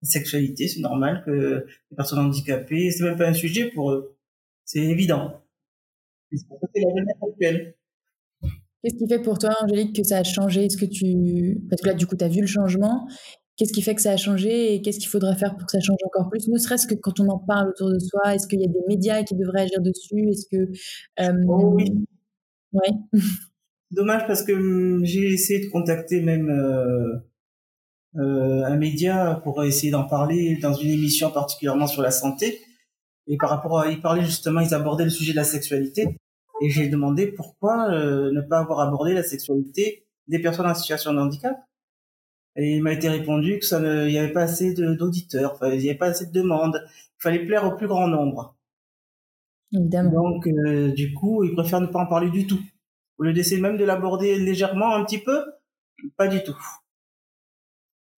La sexualité, c'est normal que les personnes handicapées, c'est même pas un sujet pour eux. C'est évident. C'est la jeunesse actuelle. Qu'est-ce qui fait pour toi, Angélique, que ça a changé? Est-ce que tu... Parce que là, du coup, tu as vu le changement. Qu'est-ce qui fait que ça a changé et qu'est-ce qu'il faudrait faire pour que ça change encore plus? Ne serait-ce que quand on en parle autour de soi, est-ce qu'il y a des médias qui devraient agir dessus? Est-ce que euh, oh oui, ouais. Dommage parce que hum, j'ai essayé de contacter même euh, euh, un média pour essayer d'en parler dans une émission particulièrement sur la santé. Et par rapport à, ils parlaient justement, ils abordaient le sujet de la sexualité. Et j'ai demandé pourquoi ne pas avoir abordé la sexualité des personnes en situation de handicap. Et il m'a été répondu que ça ne, il n'y avait pas assez d'auditeurs, il n'y avait pas assez de demandes, il fallait plaire au plus grand nombre. Évidemment. Donc, euh, du coup, ils préfèrent ne pas en parler du tout. Au lieu d'essayer même de l'aborder légèrement un petit peu, pas du tout.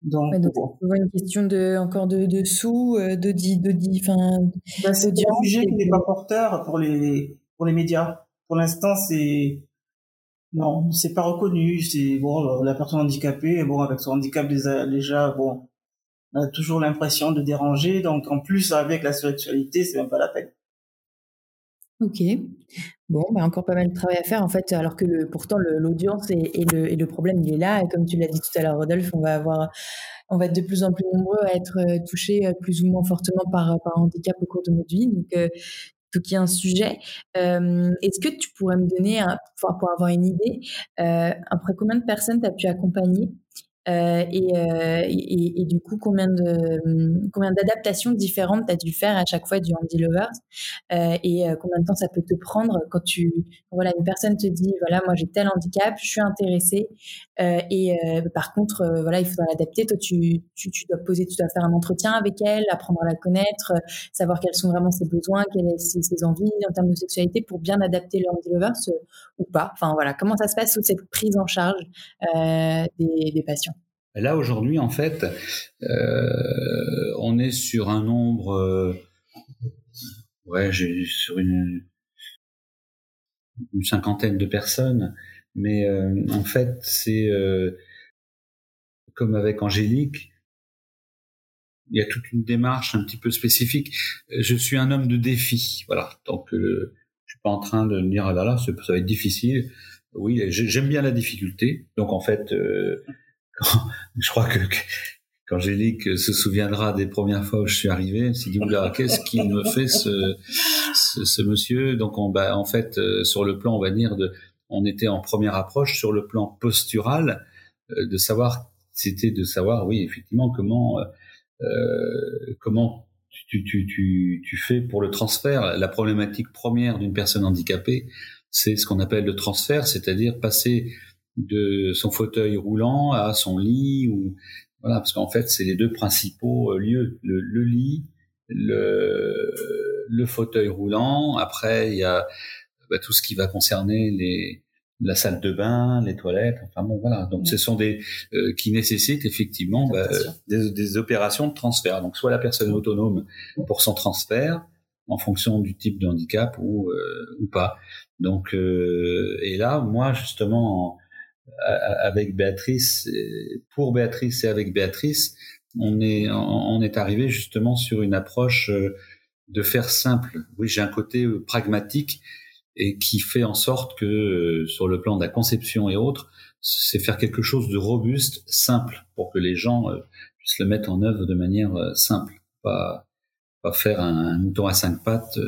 Donc, ouais, c'est une question de encore de, de sous, euh, de dit, de dit, enfin. Ben, c'est un sujet qui n'est pas porteur pour les pour les médias. Pour l'instant, c'est non, c'est pas reconnu. C'est bon, la personne handicapée, bon, avec son handicap déjà, bon, on a toujours l'impression de déranger. Donc, en plus, avec la sexualité, c'est même pas la peine. Ok. Bon, bah encore pas mal de travail à faire en fait, alors que le, pourtant l'audience et, le, et le problème il est là. Et comme tu l'as dit tout à l'heure, Rodolphe, on va avoir, on va être de plus en plus nombreux à être euh, touchés euh, plus ou moins fortement par, par handicap au cours de notre vie. Donc, euh, tout qui est un sujet. Est-ce que tu pourrais me donner, pour avoir une idée, euh, après combien de personnes tu as pu accompagner? Euh, euh, et, du coup, combien de hum, combien d'adaptations différentes tu as dû faire à chaque fois du Handy Lovers euh, et combien de temps ça peut te prendre quand tu voilà une personne te dit voilà moi j'ai tel handicap, je suis intéressée et par contre voilà il faudra l'adapter. Toi tu, dois poser, tu dois faire un entretien avec elle, apprendre à la connaître, savoir quels sont vraiment ses besoins, quelles sont ses, envies en termes de sexualité pour bien adapter le Handy Lovers ou pas. Enfin voilà comment ça se passe sous cette prise en charge des, patients? Là, aujourd'hui, en fait, euh, on est sur un nombre, euh, ouais, j'ai sur une cinquantaine de personnes, mais en fait, c'est comme avec Angélique, il y a toute une démarche un petit peu spécifique. Je suis un homme de défi, voilà. Donc, euh, je suis pas en train de me dire ah là là, ça va être difficile. Oui, j'aime bien la difficulté. Donc, en fait, euh, je crois que qu'Angélique se souviendra des premières fois où je suis arrivé, elle s'est dit oula, qu'est-ce qu'il me fait ce, ce, ce, monsieur? Donc, on, bah, en fait, euh, sur le plan, on va dire de, on était en première approche sur le plan postural, euh, de savoir, c'était de savoir, oui, effectivement, comment euh, comment tu, tu, tu, tu, fais pour le transfert. La problématique première d'une personne handicapée, c'est ce qu'on appelle le transfert, c'est-à-dire passer de son fauteuil roulant à son lit ou voilà parce qu'en fait c'est les deux principaux euh, lieux le, le lit le, le fauteuil roulant après il y a bah, tout ce qui va concerner les la salle de bain, les toilettes, enfin bon voilà. Donc ce sont des euh, qui nécessitent effectivement bah, des, des, opérations de transfert. Donc soit la personne autonome pour son transfert en fonction du type de handicap ou euh, ou pas. Donc euh, et là moi justement avec Béatrice, pour Béatrice et avec Béatrice, on est on est arrivé justement sur une approche de faire simple. Oui, j'ai un côté pragmatique et qui fait en sorte que euh, sur le plan de la conception et autres, c'est faire quelque chose de robuste, simple, pour que les gens euh, puissent le mettre en œuvre de manière euh, simple, pas pas faire un, mouton à cinq pattes,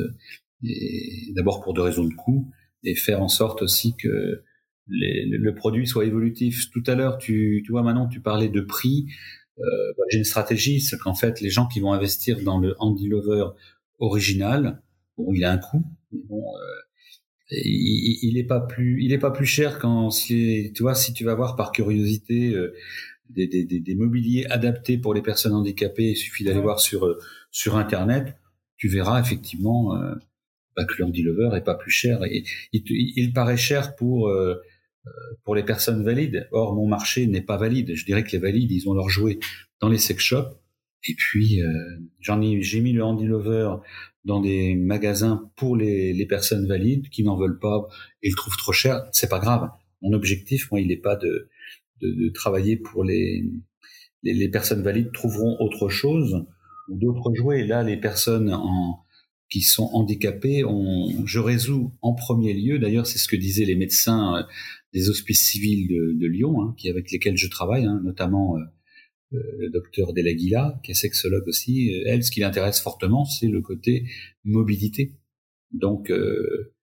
d'abord pour deux raisons de coût, et faire en sorte aussi que les, le produit soit évolutif. Tout à l'heure, tu, tu vois, maintenant, tu parlais de prix. Euh, bah, J'ai une stratégie, c'est qu'en fait, les gens qui vont investir dans le Handy Lover original, bon, il a un coût, mais bon, euh, il, il est pas plus il est pas plus cher quand si tu vois si tu vas voir par curiosité euh, des, des, des, mobiliers adaptés pour les personnes handicapées il suffit d'aller voir sur euh, sur internet tu verras effectivement euh, bah, que l'Andy Lover est pas plus cher et il, il, paraît cher pour euh, pour les personnes valides. Or mon marché n'est pas valide. Je dirais que les valides ils ont leur jouet dans les sex shops et puis j'en ai j'ai mis le Andy Lover dans des magasins pour les, les personnes valides qui n'en veulent pas et le trouvent trop cher, c'est pas grave. Mon objectif, moi, il n'est pas de, de, de, travailler pour les, les, personnes valides trouveront autre chose ou d'autres jouets. Et là, les personnes en, qui sont handicapées, on, je résous en premier lieu. D'ailleurs, c'est ce que disaient les médecins euh, des hospices civils de, de Lyon, hein, qui avec lesquels je travaille, hein, notamment euh, euh, le docteur Delaguila, qui est sexologue aussi, euh, elle, ce qui l'intéresse fortement, c'est le côté mobilité. Donc, euh,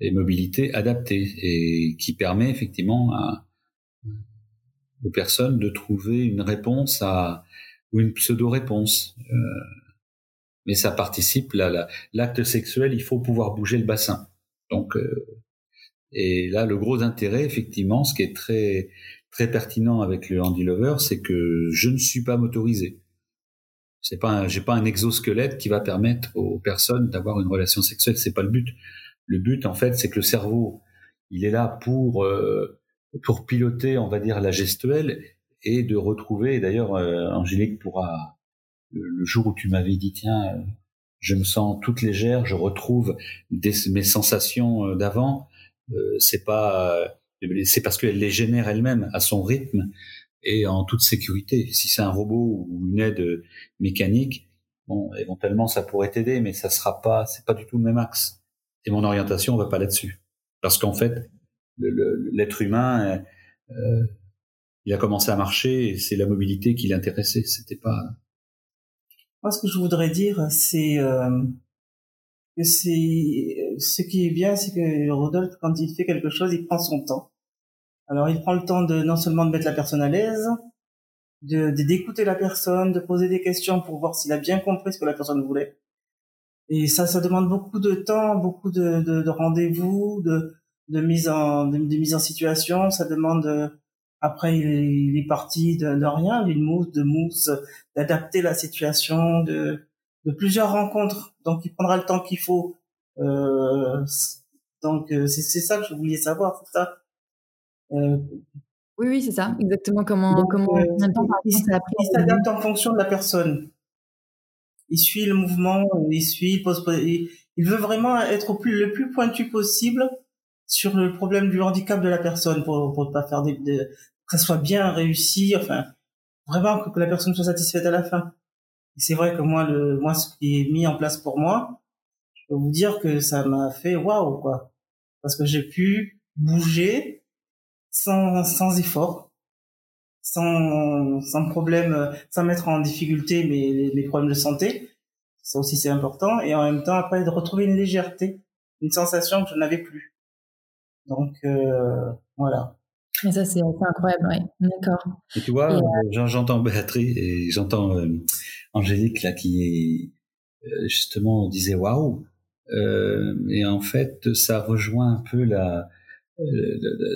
et mobilité adaptée, et qui permet effectivement à, aux personnes de trouver une réponse à ou une pseudo-réponse. Euh, mais ça participe, l'acte sexuel, il faut pouvoir bouger le bassin. Donc, euh, et là, le gros intérêt, effectivement, ce qui est très très pertinent avec le handy lover, c'est que je ne suis pas motorisé. C'est pas, j'ai pas un exosquelette qui va permettre aux personnes d'avoir une relation sexuelle. C'est pas le but. Le but, en fait, c'est que le cerveau, il est là pour euh, pour piloter, on va dire, la gestuelle et de retrouver. D'ailleurs, euh, Angélique pourra le, jour où tu m'avais dit, tiens, euh, je me sens toute légère, je retrouve des, mes sensations d'avant. c'est pas c'est parce qu'elle les génère elle-même à son rythme et en toute sécurité. Si c'est un robot ou une aide mécanique, bon, éventuellement ça pourrait t'aider, mais ça sera pas, c'est pas du tout le même axe. Et mon orientation va pas là-dessus, parce qu'en fait, l'être humain, euh, il a commencé à marcher et c'est la mobilité qui l'intéressait. C'était pas. Moi, ce que je voudrais dire, c'est euh, que c'est ce qui est bien, c'est que Rodolphe, quand il fait quelque chose, il prend son temps. Alors, il prend le temps de non seulement de mettre la personne à l'aise, de d'écouter la personne, de poser des questions pour voir s'il a bien compris ce que la personne voulait. Et ça, ça demande beaucoup de temps, beaucoup de, de, de rendez-vous, de, de mise en de, mise en situation. Ça demande après il est, parti de, rien, d'une mousse, de mousse, d'adapter la situation, de de plusieurs rencontres. Donc, il prendra le temps qu'il faut. Euh, donc, euh, c'est ça que je voulais savoir, c'est ça. Euh, oui, oui, c'est ça, exactement. Comment, comment euh, il, s'adapte en fonction de la personne. Il suit le mouvement, il suit, il, pose, il, veut vraiment être au plus, le plus pointu possible sur le problème du handicap de la personne pour pour pas faire des, que ça soit bien réussi, enfin vraiment que, la personne soit satisfaite à la fin. c'est vrai que moi le moi ce qui est mis en place pour moi, je peux vous dire que ça m'a fait waouh quoi, parce que j'ai pu bouger sans sans effort, sans sans problème, sans mettre en difficulté mes mes problèmes de santé. Ça aussi c'est important et en même temps après de retrouver une légèreté, une sensation que je n'avais plus. Donc euh, voilà. Et ça, c'est incroyable, oui. D'accord. Et tu vois, euh, j'entends Béatrice et j'entends euh, Angélique là qui est justement disait waouh. et en fait, ça rejoint un peu la la,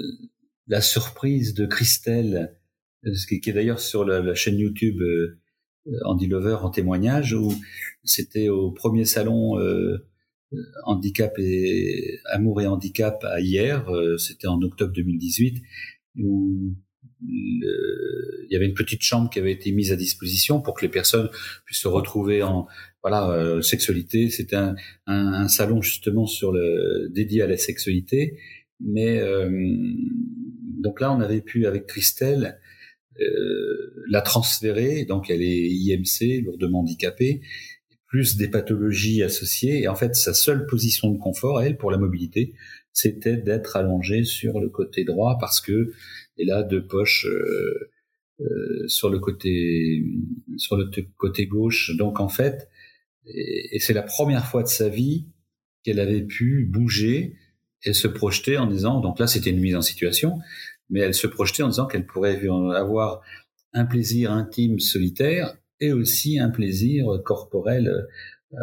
surprise de Christelle, qui, qui est d'ailleurs sur la, chaîne YouTube Andy Lover en témoignage, où c'était au premier salon handicap et amour et handicap à hier, euh, c'était en octobre 2018, où il y avait une petite chambre qui avait été mise à disposition pour que les personnes puissent se retrouver en voilà euh, sexualité. C'était un, un, salon justement sur le dédié à la sexualité. Mais euh, donc là, on avait pu avec Christelle la transférer. Donc elle est IMC, lourdement handicapée, plus des pathologies associées. Et en fait, sa seule position de confort, elle, pour la mobilité, c'était d'être allongée sur le côté droit parce que elle a deux poches euh, euh, sur le côté sur le côté gauche. Donc en fait, et, c'est la première fois de sa vie qu'elle avait pu bouger et se projeter en disant. Donc là, c'était une mise en situation, mais elle se projetait en disant qu'elle pourrait avoir un plaisir intime solitaire et aussi un plaisir corporel euh,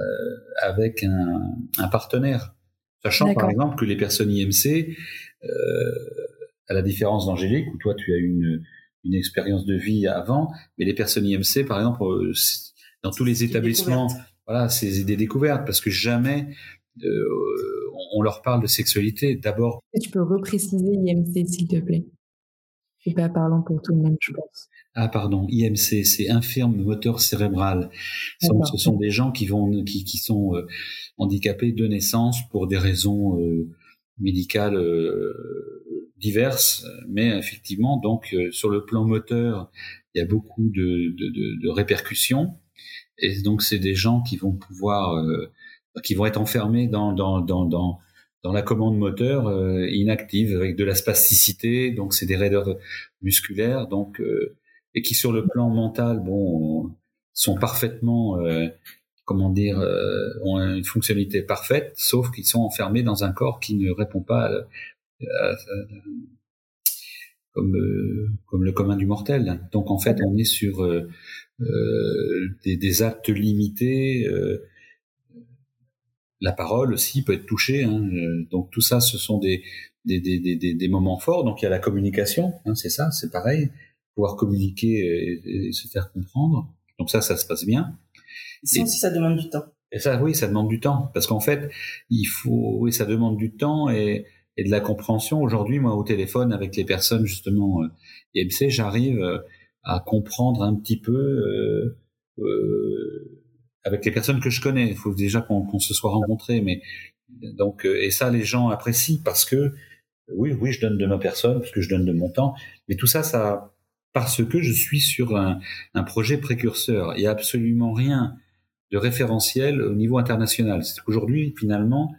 avec un, un, partenaire. Sachant par exemple que les personnes IMC, euh, à la différence d'Angélique, où toi tu as eu une, une expérience de vie avant, mais les personnes IMC, par exemple, euh, dans tous les établissements, voilà, c'est des découvertes parce que jamais euh, on leur parle de sexualité. D'abord. Tu peux repréciser IMC, s'il te plaît? C'est pas parlant pour tout le monde, je pense. Ah pardon, IMC, c'est infirme moteur cérébral. Ce sont des gens qui vont, qui, qui sont euh, handicapés de naissance pour des raisons euh, médicales euh, diverses, mais effectivement, donc sur le plan moteur, il y a beaucoup de, de, de, de répercussions, et donc c'est des gens qui vont pouvoir, qui vont être enfermés dans dans dans, dans dans la commande moteur inactive avec de la spasticité, donc c'est des raideurs musculaires, donc et qui sur le plan mental, bon, sont parfaitement, euh, comment dire, euh, ont une fonctionnalité parfaite, sauf qu'ils sont enfermés dans un corps qui ne répond pas comme comme le commun du mortel. Donc en fait, on est sur euh, des, des, actes limités. La parole aussi peut être touchée. Hein, donc tout ça, ce sont des des, des, des, des moments forts. Donc il y a la communication, hein, c'est ça, c'est pareil pouvoir communiquer et, se faire comprendre. Donc ça, ça se passe bien. Et si ça demande du temps. Et ça, oui, ça demande du temps, parce qu'en fait, il faut, oui, ça demande du temps et, et de la compréhension. Aujourd'hui, moi, au téléphone avec les personnes justement euh, IMC, j'arrive euh, à comprendre un petit peu euh, euh, avec les personnes que je connais. Il faut déjà qu'on se soit rencontrés, mais donc et ça, les gens apprécient parce que oui, oui, je donne de ma personne, parce que je donne de mon temps, mais tout ça, ça parce que je suis sur un, un projet précurseur. Il n'y a absolument rien de référentiel au niveau international. C'est qu'aujourd'hui, finalement,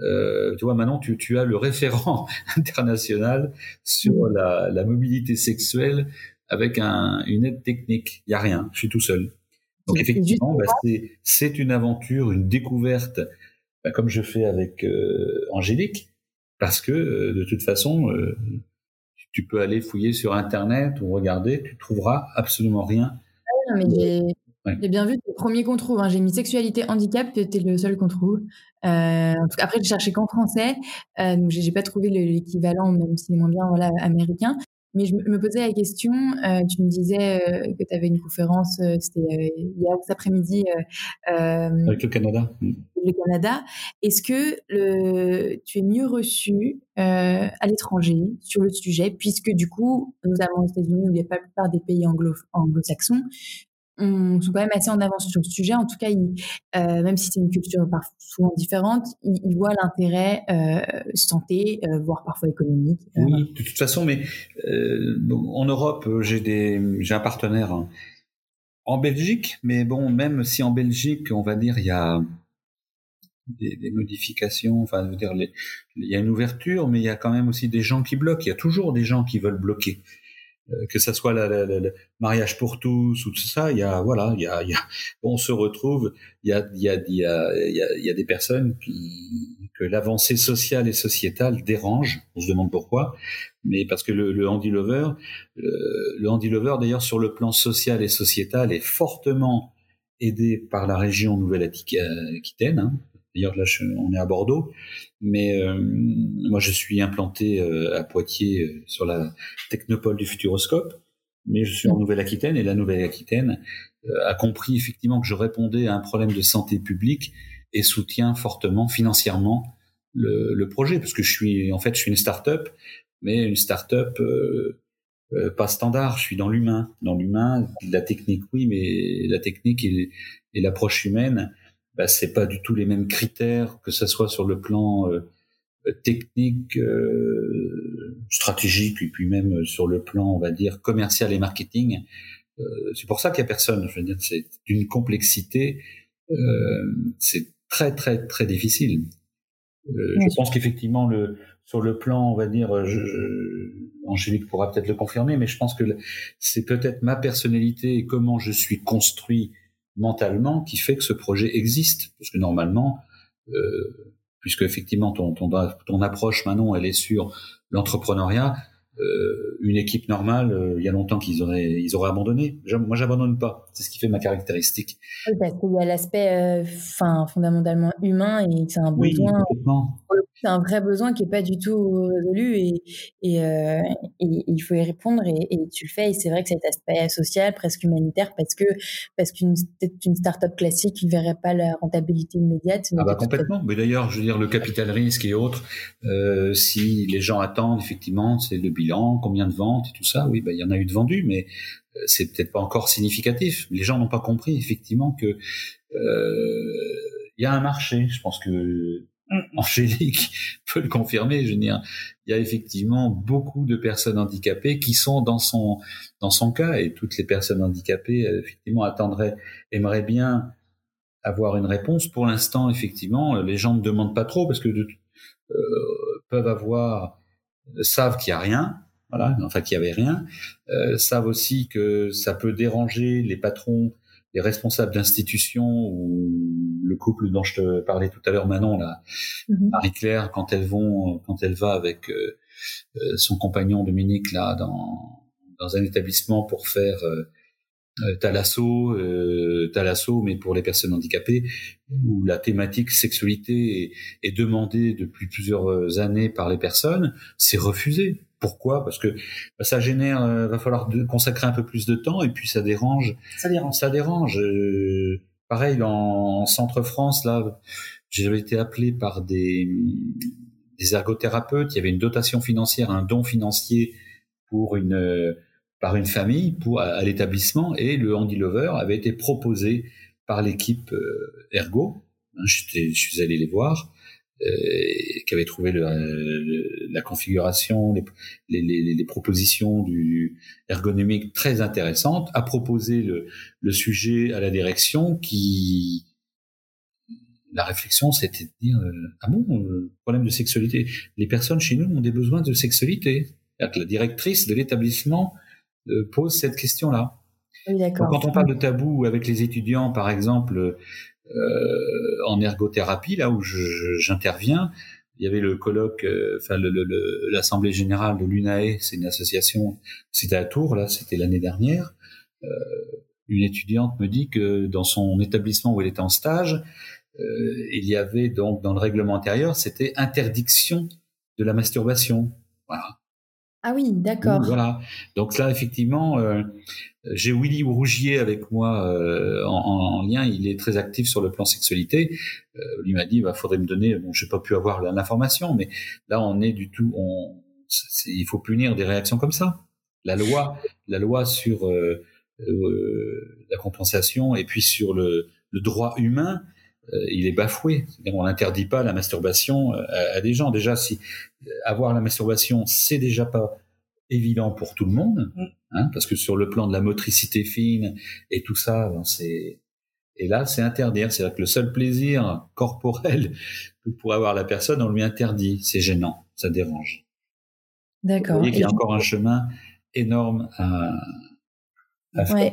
euh, tu vois, maintenant, tu, tu, as le référent international sur la, la mobilité sexuelle avec un, une aide technique. Il n'y a rien. Je suis tout seul. Donc effectivement, bah, c'est une aventure, une découverte, bah, comme je fais avec euh, Angélique, parce que euh, de toute façon, euh, tu peux aller fouiller sur Internet ou regarder, tu trouveras absolument rien. mais j'ai bien vu le premier qu'on trouve. Hein. J'ai mis sexualité handicap, c'était le seul qu'on trouve. Après, je cherchais qu'en français, donc j'ai pas trouvé l'équivalent, même s'il est moins bien, voilà, américain. Mais je me posais la question, euh, tu me disais euh, que tu avais une conférence, euh, c'était hier cet après-midi. Avec le Canada. Mm. Le Canada. Est-ce que le, tu es mieux reçu à l'étranger sur le sujet, puisque du coup, notamment aux États-Unis, où il n'y a pas la plupart des pays anglo-saxons, on sont quand même assez en avance sur le sujet. En tout cas, euh, même si c'est une culture souvent différente, ils, voient l'intérêt euh, santé, euh, voire parfois économique. Oui, de toute façon, mais en Europe, j'ai des, j'ai un partenaire hein, en Belgique, mais bon, même si en Belgique, on va dire, il y a des, des modifications, enfin, je veux dire, il y a une ouverture, mais il y a quand même aussi des gens qui bloquent. Il y a toujours des gens qui veulent bloquer. Euh, que ça soit le mariage pour tous ou tout ça, il y a voilà, il y a, il y a on se retrouve, il y a il y a il y a il y a, des personnes qui que l'avancée sociale et sociétale dérange. On se demande pourquoi, mais parce que le, le handy lover, le, le handy lover d'ailleurs sur le plan social et sociétal est fortement aidé par la région Nouvelle-Aquitaine. Hein. D'ailleurs là, on est à Bordeaux, mais euh, moi, je suis implanté euh, à Poitiers euh, sur la technopole du Futuroscope, mais je suis en Nouvelle-Aquitaine et la Nouvelle-Aquitaine a compris effectivement que je répondais à un problème de santé publique et soutient fortement financièrement le, projet, parce que je suis en fait je suis une start-up, mais une start-up pas standard. Je suis dans l'humain, dans l'humain, la technique oui, mais la technique et l'approche humaine bah, c'est pas du tout les mêmes critères, que ce soit sur le plan euh, technique, euh, stratégique, et puis même sur le plan, on va dire, commercial et marketing. Euh, c'est pour ça qu'il y a personne. Je veux dire, c'est d'une complexité, c'est très très très difficile. je pense qu'effectivement, le, sur le plan, on va dire, je, je, Angélique pourra peut-être le confirmer, mais je pense que c'est peut-être ma personnalité et comment je suis construit mentalement qui fait que ce projet existe. Parce que normalement, euh, puisque effectivement ton, ton, ton approche Manon, elle est sur l'entrepreneuriat, euh, une équipe normale, euh, il y a longtemps qu'ils auraient, ils auraient abandonné. Moi, j'abandonne pas. C'est ce qui fait ma caractéristique. Oui, parce qu'il y a l'aspect, enfin, fondamentalement humain et c'est un besoin. Oui, c'est un vrai besoin qui est pas du tout résolu et, et, et, il faut y répondre et, et, tu le fais. Et c'est vrai que cet aspect social, presque humanitaire, parce que parce qu'une une start-up classique ne verrait pas la rentabilité immédiate. ah bah complètement. Mais d'ailleurs, je veux dire, le capital risque et autres, euh, si les gens attendent effectivement, c'est le bilan, combien de ventes et tout ça. Oui, bah il y en a eu de vendus, mais c'est peut-être pas encore significatif. Les gens n'ont pas compris effectivement que il y a un marché. Je pense que. Angélique peut le confirmer. Je veux dire, il y a effectivement beaucoup de personnes handicapées qui sont dans son dans son cas et toutes les personnes handicapées euh, effectivement attendraient, aimeraient bien avoir une réponse. Pour l'instant, effectivement, les gens ne demandent pas trop parce que de, euh, peuvent avoir savent qu'il y a rien, voilà, enfin qu'il y avait rien, euh, savent aussi que ça peut déranger les patrons les responsables d'institutions ou le couple dont je te parlais tout à l'heure, Manon, là, mhm. Marie-Claire, quand elles vont, quand elle va avec euh, euh, son compagnon Dominique là dans dans un établissement pour faire euh, euh Thalasso, euh, Thalasso, mais pour les personnes handicapées, où la thématique sexualité est, est demandée depuis plusieurs années par les personnes, c'est refusé. Pourquoi? Parce que bah, ça génère, euh, va falloir consacrer un peu plus de temps et puis ça dérange. Ça dérange. Ça dérange. Euh, pareil en, centre France là, j'avais été appelé par des des ergothérapeutes. Il y avait une dotation financière, un don financier pour une euh, par une famille pour à, l'établissement et le Handy Lover avait été proposé par l'équipe Ergo. Hein, je suis allé les voir euh, qui avait trouvé le, la configuration, les, les, les, propositions du ergonomique très intéressantes, a proposé le, le sujet à la direction qui la réflexion, c'était de dire euh, ah bon, euh, problème de sexualité. Les personnes chez nous ont des besoins de sexualité. La directrice de l'établissement pose cette question-là. Oui, quand on parle de tabou avec les étudiants, par exemple, euh, en ergothérapie, là où j'interviens, il y avait le colloque, euh, enfin l'assemblée générale de l'UNAE, c'est une association, c'était à Tours, là, c'était l'année dernière. Euh, une étudiante me dit que dans son établissement où elle était en stage, il y avait donc dans le règlement intérieur, c'était interdiction de la masturbation. Voilà. Ah oui, d'accord. Voilà. Donc là, effectivement, euh, j'ai Willy Rougier avec moi euh, en, lien. Il est très actif sur le plan sexualité. Euh, il m'a dit, il bah, faudrait me donner. Bon, j'ai pas pu avoir l'information, mais là, on est du tout. On, il faut punir des réactions comme ça. La loi, la loi sur la compensation, et puis sur le, le droit humain, il est bafoué. On n'interdit pas la masturbation à, à, des gens. Déjà, si avoir la masturbation, c'est déjà pas évident pour tout le monde, mm. hein, parce que sur le plan de la motricité fine et tout ça, ben, c'est et là c'est interdire. C'est-à-dire que le seul plaisir corporel que pourrait avoir la personne, on lui interdit. C'est gênant, ça dérange. D'accord. Vous voyez qu'il y a encore un chemin énorme à, à faire.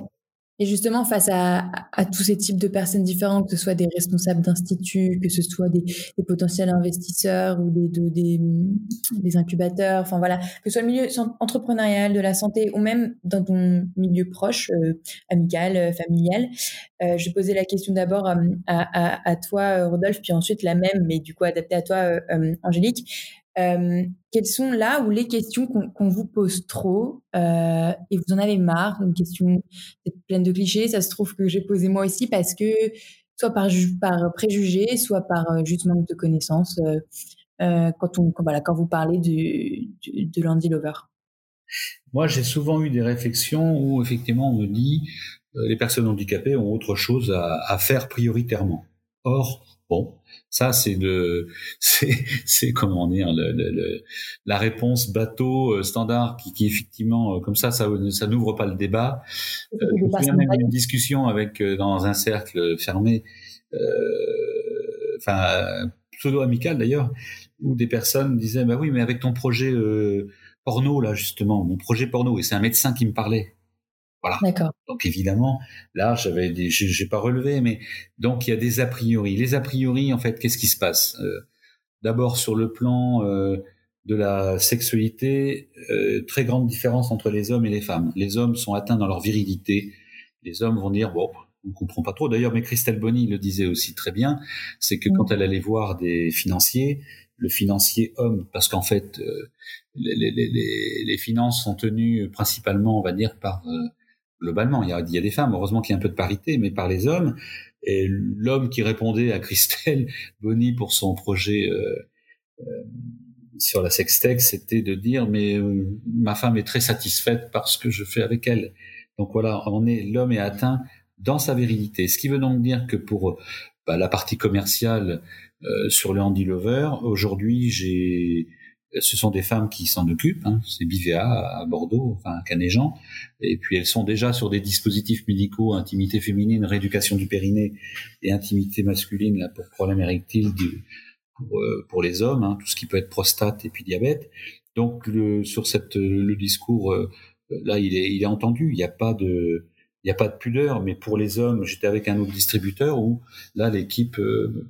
Et justement, face à, tous ces types de personnes différentes, que ce soit des responsables d'instituts, que ce soit des, potentiels investisseurs ou des, de, des, incubateurs, enfin voilà, que ce soit le milieu entrepreneurial, de la santé ou même dans ton milieu proche, euh, amical, euh, familial, euh, je posais la question d'abord euh, à, à, toi, Rodolphe, puis ensuite la même, mais du coup adaptée à toi, Angélique. Euh, quelles sont là où les questions qu'on vous pose trop euh, et vous en avez marre? Une question pleine de clichés, ça se trouve que j'ai posé moi aussi parce que soit par, préjugé, soit par euh, juste manque de connaissances euh, quand, on, voilà, quand vous parlez de Landy Lover. Moi, j'ai souvent eu des réflexions où effectivement on me dit les personnes handicapées ont autre chose à faire prioritairement. Or, bon, ça, c'est le, c'est, c'est comment dire, le, le, la réponse bateau euh, standard qui, qui effectivement, euh, comme ça, ça, ça n'ouvre pas le débat. Euh, je me souviens même une discussion avec dans un cercle fermé, euh, enfin pseudo amical d'ailleurs, où des personnes disaient, bah oui, mais avec ton projet euh, porno là justement, mon projet porno, et c'est un médecin qui me parlait. Voilà. D'accord. Donc évidemment, là, j'avais des, j'ai pas relevé, mais donc il y a des a priori. Les a priori, en fait, qu'est-ce qui se passe euh, D'abord sur le plan euh, de la sexualité, euh, très grande différence entre les hommes et les femmes. Les hommes sont atteints dans leur virilité. Les hommes vont dire bon, on comprend pas trop. D'ailleurs, mais Christelle Bonny le disait aussi très bien, c'est que quand elle allait voir des financiers, le financier homme, parce qu'en fait, les, les, les, les, finances sont tenues principalement, on va dire, par globalement. Il y, a, il y a des femmes, heureusement qu'il y a un peu de parité, mais par les hommes. Et l'homme qui répondait à Christelle Bonny pour son projet euh, euh, sur la sextech, c'était de dire mais euh, ma femme est très satisfaite par ce que je fais avec elle. Donc voilà, on est l'homme est atteint dans sa virilité. Ce qui veut donc dire que pour bah, la partie commerciale euh, sur le Handy Lover, aujourd'hui j'ai ce sont des femmes qui s'en occupent, hein. c'est Bivea à Bordeaux, enfin à Canéjan, et puis elles sont déjà sur des dispositifs médicaux, intimité féminine, rééducation du périnée et intimité masculine là, pour problème érectile pour, euh, pour, les hommes, hein, tout ce qui peut être prostate et puis diabète. Donc le, sur cette, le discours, euh, là il est, il est entendu, il n'y a pas de... Il n'y a pas de pudeur, mais pour les hommes, j'étais avec un autre distributeur où là l'équipe, euh,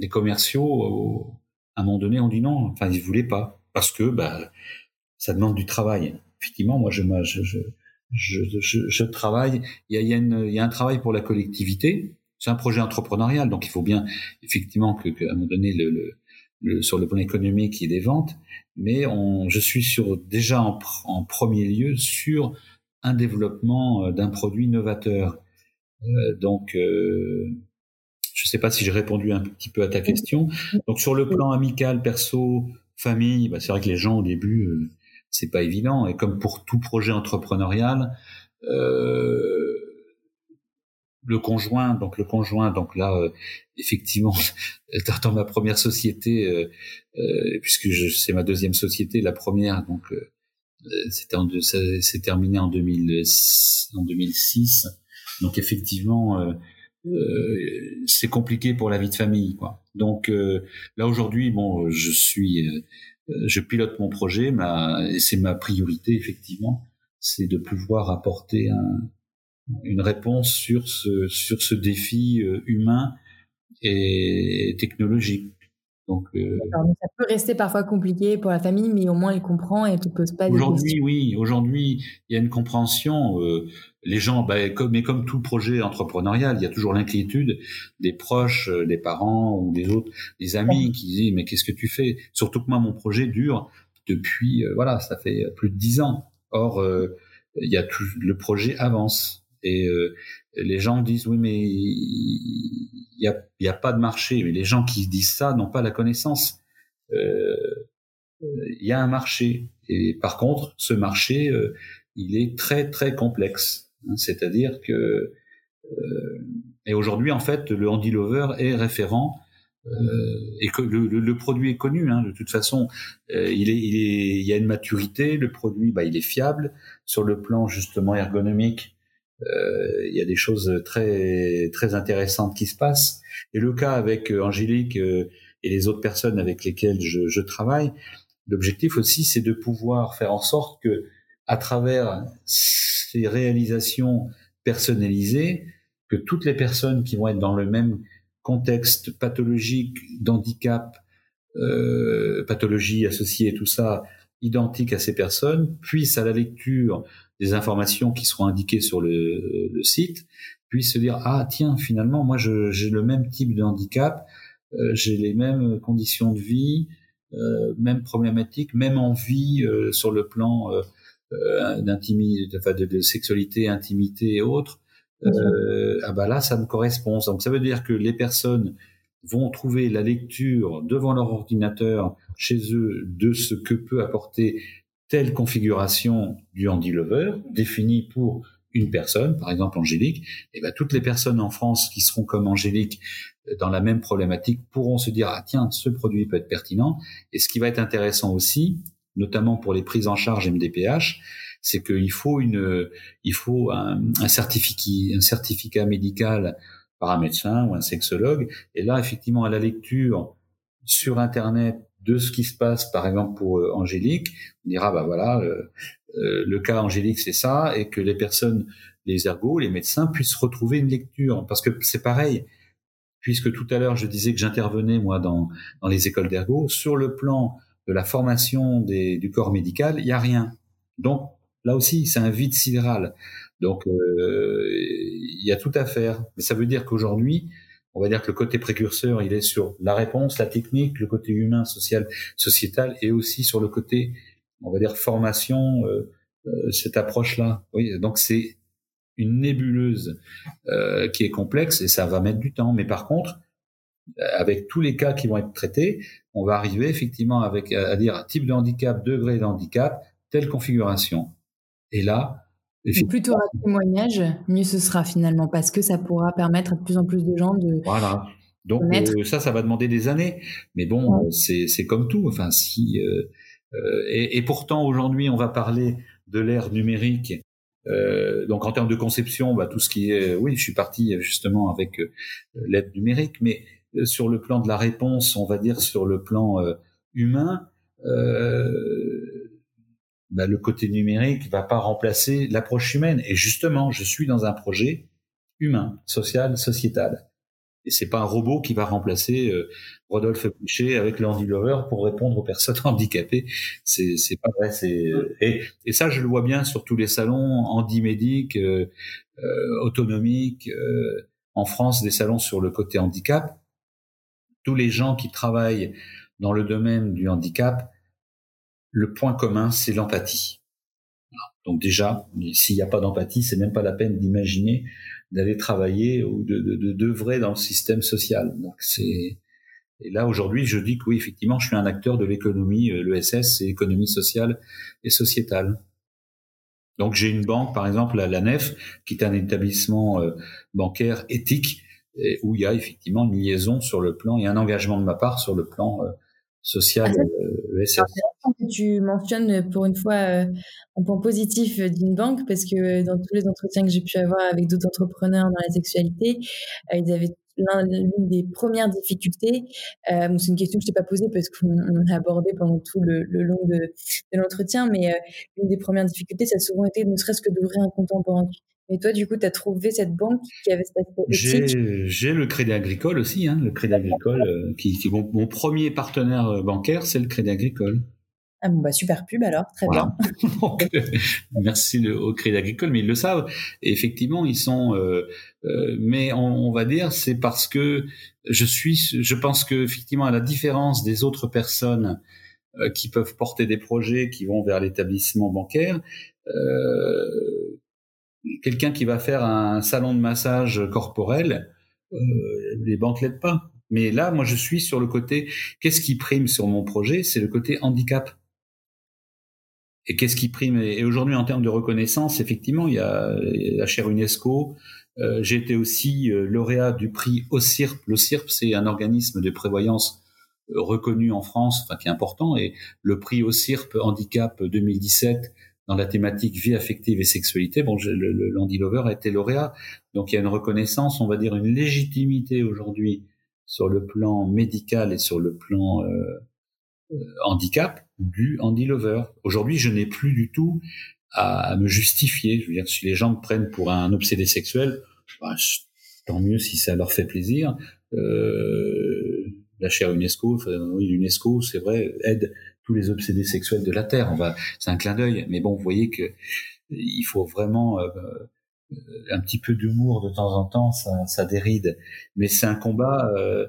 les commerciaux à un moment donné, on dit non. Enfin, ils voulaient pas parce que bah, ça demande du travail. Effectivement, moi, je, je, je, je, travaille. Il y a, y, a y a un travail pour la collectivité. C'est un projet entrepreneurial, donc il faut bien effectivement que, qu'à un moment donné, le, le, sur le plan économique, il y ait des ventes. Mais on, je suis sur déjà en, en premier lieu sur un développement euh, d'un produit novateur. Euh, donc euh, je ne sais pas si j'ai répondu un petit peu à ta question. Donc sur le plan amical, perso, famille, bah, c'est vrai que les gens au début, euh, c'est pas évident. Et comme pour tout projet entrepreneurial, euh, le conjoint, donc le conjoint, donc là, euh, effectivement, dans ma première société, euh, euh puisque c'est ma deuxième société, la première, donc c'était c'est terminé en, 2000, en 2006. Donc effectivement, euh, c'est compliqué pour la vie de famille quoi. Donc euh, là aujourd'hui bon je suis euh, je pilote mon projet ma c'est ma priorité effectivement c'est de pouvoir apporter un, une réponse sur ce sur ce défi humain et technologique. Donc, euh... ça peut rester parfois compliqué pour la famille, mais au moins elle comprend et elle ne pose pas de questions. Aujourd'hui, oui. Aujourd'hui, il y a une compréhension. Euh, les gens, bah, comme, mais comme tout projet entrepreneurial, il y a toujours l'inquiétude des proches, euh, des parents ou des autres, des amis qui disent mais qu'est-ce que tu fais? Surtout que moi, mon projet dure depuis, euh, voilà, ça fait plus de dix ans. Or, euh, il y a tout, le projet avance et les gens disent oui mais il y a, y a pas de marché. Mais les gens qui disent ça n'ont pas la connaissance. Euh, il y a un marché. Et par contre ce marché euh, il est très très complexe. Hein, c'est-à-dire que et aujourd'hui en fait le Handy Lover est référent et que le, produit est connu. Hein, de toute façon, il, est, il, est, il y a une maturité. Le produit, bah, il est fiable. Sur le plan justement ergonomique euh, il y a des choses très très intéressantes qui se passent. Et le cas avec euh, Angélique euh, et les autres personnes avec lesquelles je, je travaille, l'objectif aussi, c'est de pouvoir faire en sorte que, à travers ces réalisations personnalisées, que toutes les personnes qui vont être dans le même contexte pathologique, d'handicap, euh, pathologie associée, tout ça, identique à ces personnes, puissent à la lecture des informations qui seront indiquées sur le, le site, puissent se dire ah tiens finalement moi j'ai le même type de handicap, euh, j'ai les mêmes conditions de vie, euh, même problématiques, même envie euh, sur le plan euh, euh d'intimité, enfin de, de, sexualité, intimité et autres. Euh, ah bah là ça me correspond. Donc ça veut dire que les personnes vont trouver la lecture devant leur ordinateur chez eux de ce que peut apporter telle configuration du handy lover définie pour une personne, par exemple Angélique, et eh ben toutes les personnes en France qui seront comme Angélique euh, dans la même problématique pourront se dire ah tiens ce produit peut être pertinent. Et ce qui va être intéressant aussi, notamment pour les prises en charge MDPH, c'est qu'il faut une, il faut un, un, un certificat médical par un médecin ou un sexologue. Et là, effectivement, à la lecture sur Internet de ce qui se passe, par exemple pour euh, Angélique, on dira bah voilà, euh, euh, le cas Angélique c'est ça, et que les personnes, les ergots, les médecins puissent retrouver une lecture, parce que c'est pareil. Puisque tout à l'heure je disais que j'intervenais moi dans dans les écoles d'ergo, sur le plan de la formation des, du corps médical, il y a rien. Donc là aussi, c'est un vide sidéral. Donc il y a tout à faire. Mais ça veut dire qu'aujourd'hui, on va dire que le côté précurseur, il est sur la réponse, la technique, le côté humain, social, sociétal, et aussi sur le côté, on va dire, formation, euh, euh, cette approche-là. Oui, donc c'est une nébuleuse euh, qui est complexe et ça va mettre du temps. Mais par contre, avec tous les cas qui vont être traités, on va arriver effectivement avec à dire type de handicap, degré de handicap, telle configuration. Et là, plus tu auras de témoignages, mieux ce sera finalement, parce que ça pourra permettre à de plus en plus de gens de. Voilà. Donc euh, ça, ça va demander des années. Mais bon, c'est comme tout. Enfin, si euh, euh, et, et, pourtant aujourd'hui, on va parler de l'ère numérique. Euh, donc en termes de conception, bah, tout ce qui est, oui, je suis parti justement avec l'aide numérique, mais sur le plan de la réponse, on va dire sur le plan humain. Bah, le côté numérique va pas remplacer l'approche humaine. Et justement, je suis dans un projet humain, social, sociétal. Et c'est pas un robot qui va remplacer euh, Rodolphe Boucher avec le Lover pour répondre aux personnes handicapées. C'est c'est pas vrai. Et, et ça je le vois bien sur tous les salons handimédiques, euh, euh, autonomiques euh, en France, des salons sur le côté handicap. Tous les gens qui travaillent dans le domaine du handicap le point commun, c'est l'empathie. Donc déjà, s'il n'y a pas d'empathie, c'est même pas la peine d'imaginer d'aller travailler ou de d'œuvrer dans le système social. Donc c'est et là aujourd'hui, je dis que oui, effectivement, je suis un acteur de l'économie. Euh, L'ESS, c'est économie sociale et sociétale. Donc j'ai une banque, par exemple, la, la NEF, qui est un établissement euh, bancaire éthique, où il y a effectivement une liaison sur le plan et un engagement de ma part sur le plan euh, social ah, ESS tu mentionnes pour une fois euh, un point positif d'une banque parce que dans tous les entretiens que j'ai pu avoir avec d'autres entrepreneurs dans la sexualité, euh, ils avaient l'une des premières difficultés, euh, c'est une question que je t'ai pas posée parce qu'on a abordé pendant tout le, long de, l'entretien, mais l'une des premières difficultés, ça a souvent été ne serait-ce que d'ouvrir un compte en banque. Et toi, du coup, tu as trouvé cette banque qui avait cette J'ai le Crédit Agricole aussi, hein, le Crédit Agricole, qui, qui mon premier partenaire bancaire, c'est le Crédit Agricole. Ah bon, bah super pub alors, très bien. Donc, euh, merci au Crédit Agricole, mais ils le savent. Et effectivement, ils sont. Euh, euh, mais on, on, va dire, c'est parce que je suis. Je pense que effectivement, à la différence des autres personnes euh, qui peuvent porter des projets qui vont vers l'établissement bancaire, euh, quelqu'un qui va faire un salon de massage corporel, les banques l'aident pas. Mais là, moi, je suis sur le côté. Qu'est-ce qui prime sur mon projet? C'est le côté handicap. et qu'est-ce qui prime? Et aujourd'hui, en termes de reconnaissance, effectivement, il y a la chaire UNESCO. Euh, J'ai été aussi euh, lauréat du prix OCIRP. L'OCIRP, c'est un organisme de prévoyance euh, reconnu en France, enfin qui est important, et le prix OCIRP Handicap 2017 dans la thématique vie affective et sexualité. Bon, le, Landy Lover a été lauréat, donc il y a une reconnaissance, on va dire une légitimité aujourd'hui sur le plan médical et sur le plan euh, euh, handicap du Andy Lover. Aujourd'hui, je n'ai plus du tout à, me justifier. Je veux dire, si les gens me prennent pour un obsédé sexuel, bah, tant mieux si ça leur fait plaisir. Euh, la chaire UNESCO, oui, l'UNESCO, c'est vrai, aide tous les obsédés sexuels de la Terre. On va, c'est un clin d'œil, mais bon, vous voyez que il faut vraiment euh, un petit peu d'humour de temps en temps, ça, ça déride. Mais c'est un combat, euh,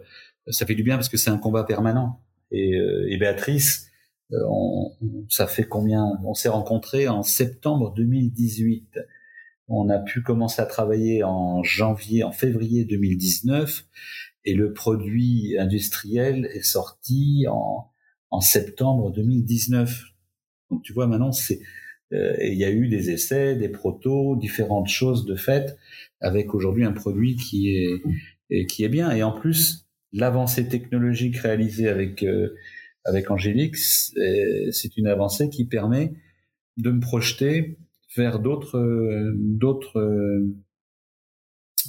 ça fait du bien parce que c'est un combat permanent et, euh, et Béatrice, euh, on, ça fait combien? On s'est rencontrés en septembre 2018. On a pu commencer à travailler en janvier, en février 2019, et le produit industriel est sorti en, en septembre 2019. Donc tu vois, maintenant c'est euh, il y a eu des essais, des protos, différentes choses de fait, avec aujourd'hui un produit qui est qui est bien. Et en plus, l'avancée technologique réalisée avec euh, avec Angélique, c'est une avancée qui permet de me projeter vers d'autres d'autres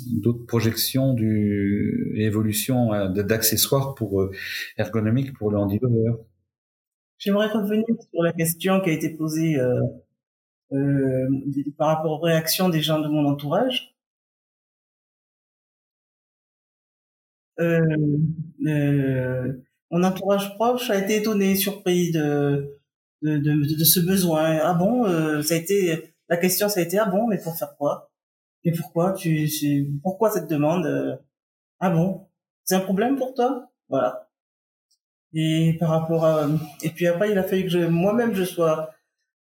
d'autres projections du évolution euh, d'accessoires pour euh, ergonomiques pour le handicap. J'aimerais revenir sur la question qui a été posée euh, par rapport aux réactions des gens de mon entourage. Mon entourage proche a été étonné, surpris de de, de, ce besoin. Ah bon, ça a été la question, ça a été ah bon, mais pour faire quoi? Et pourquoi tu, pourquoi cette demande euh, Ah bon, c'est un problème pour toi? Voilà. Et par rapport à et puis après, il a fallu que je moi-même je sois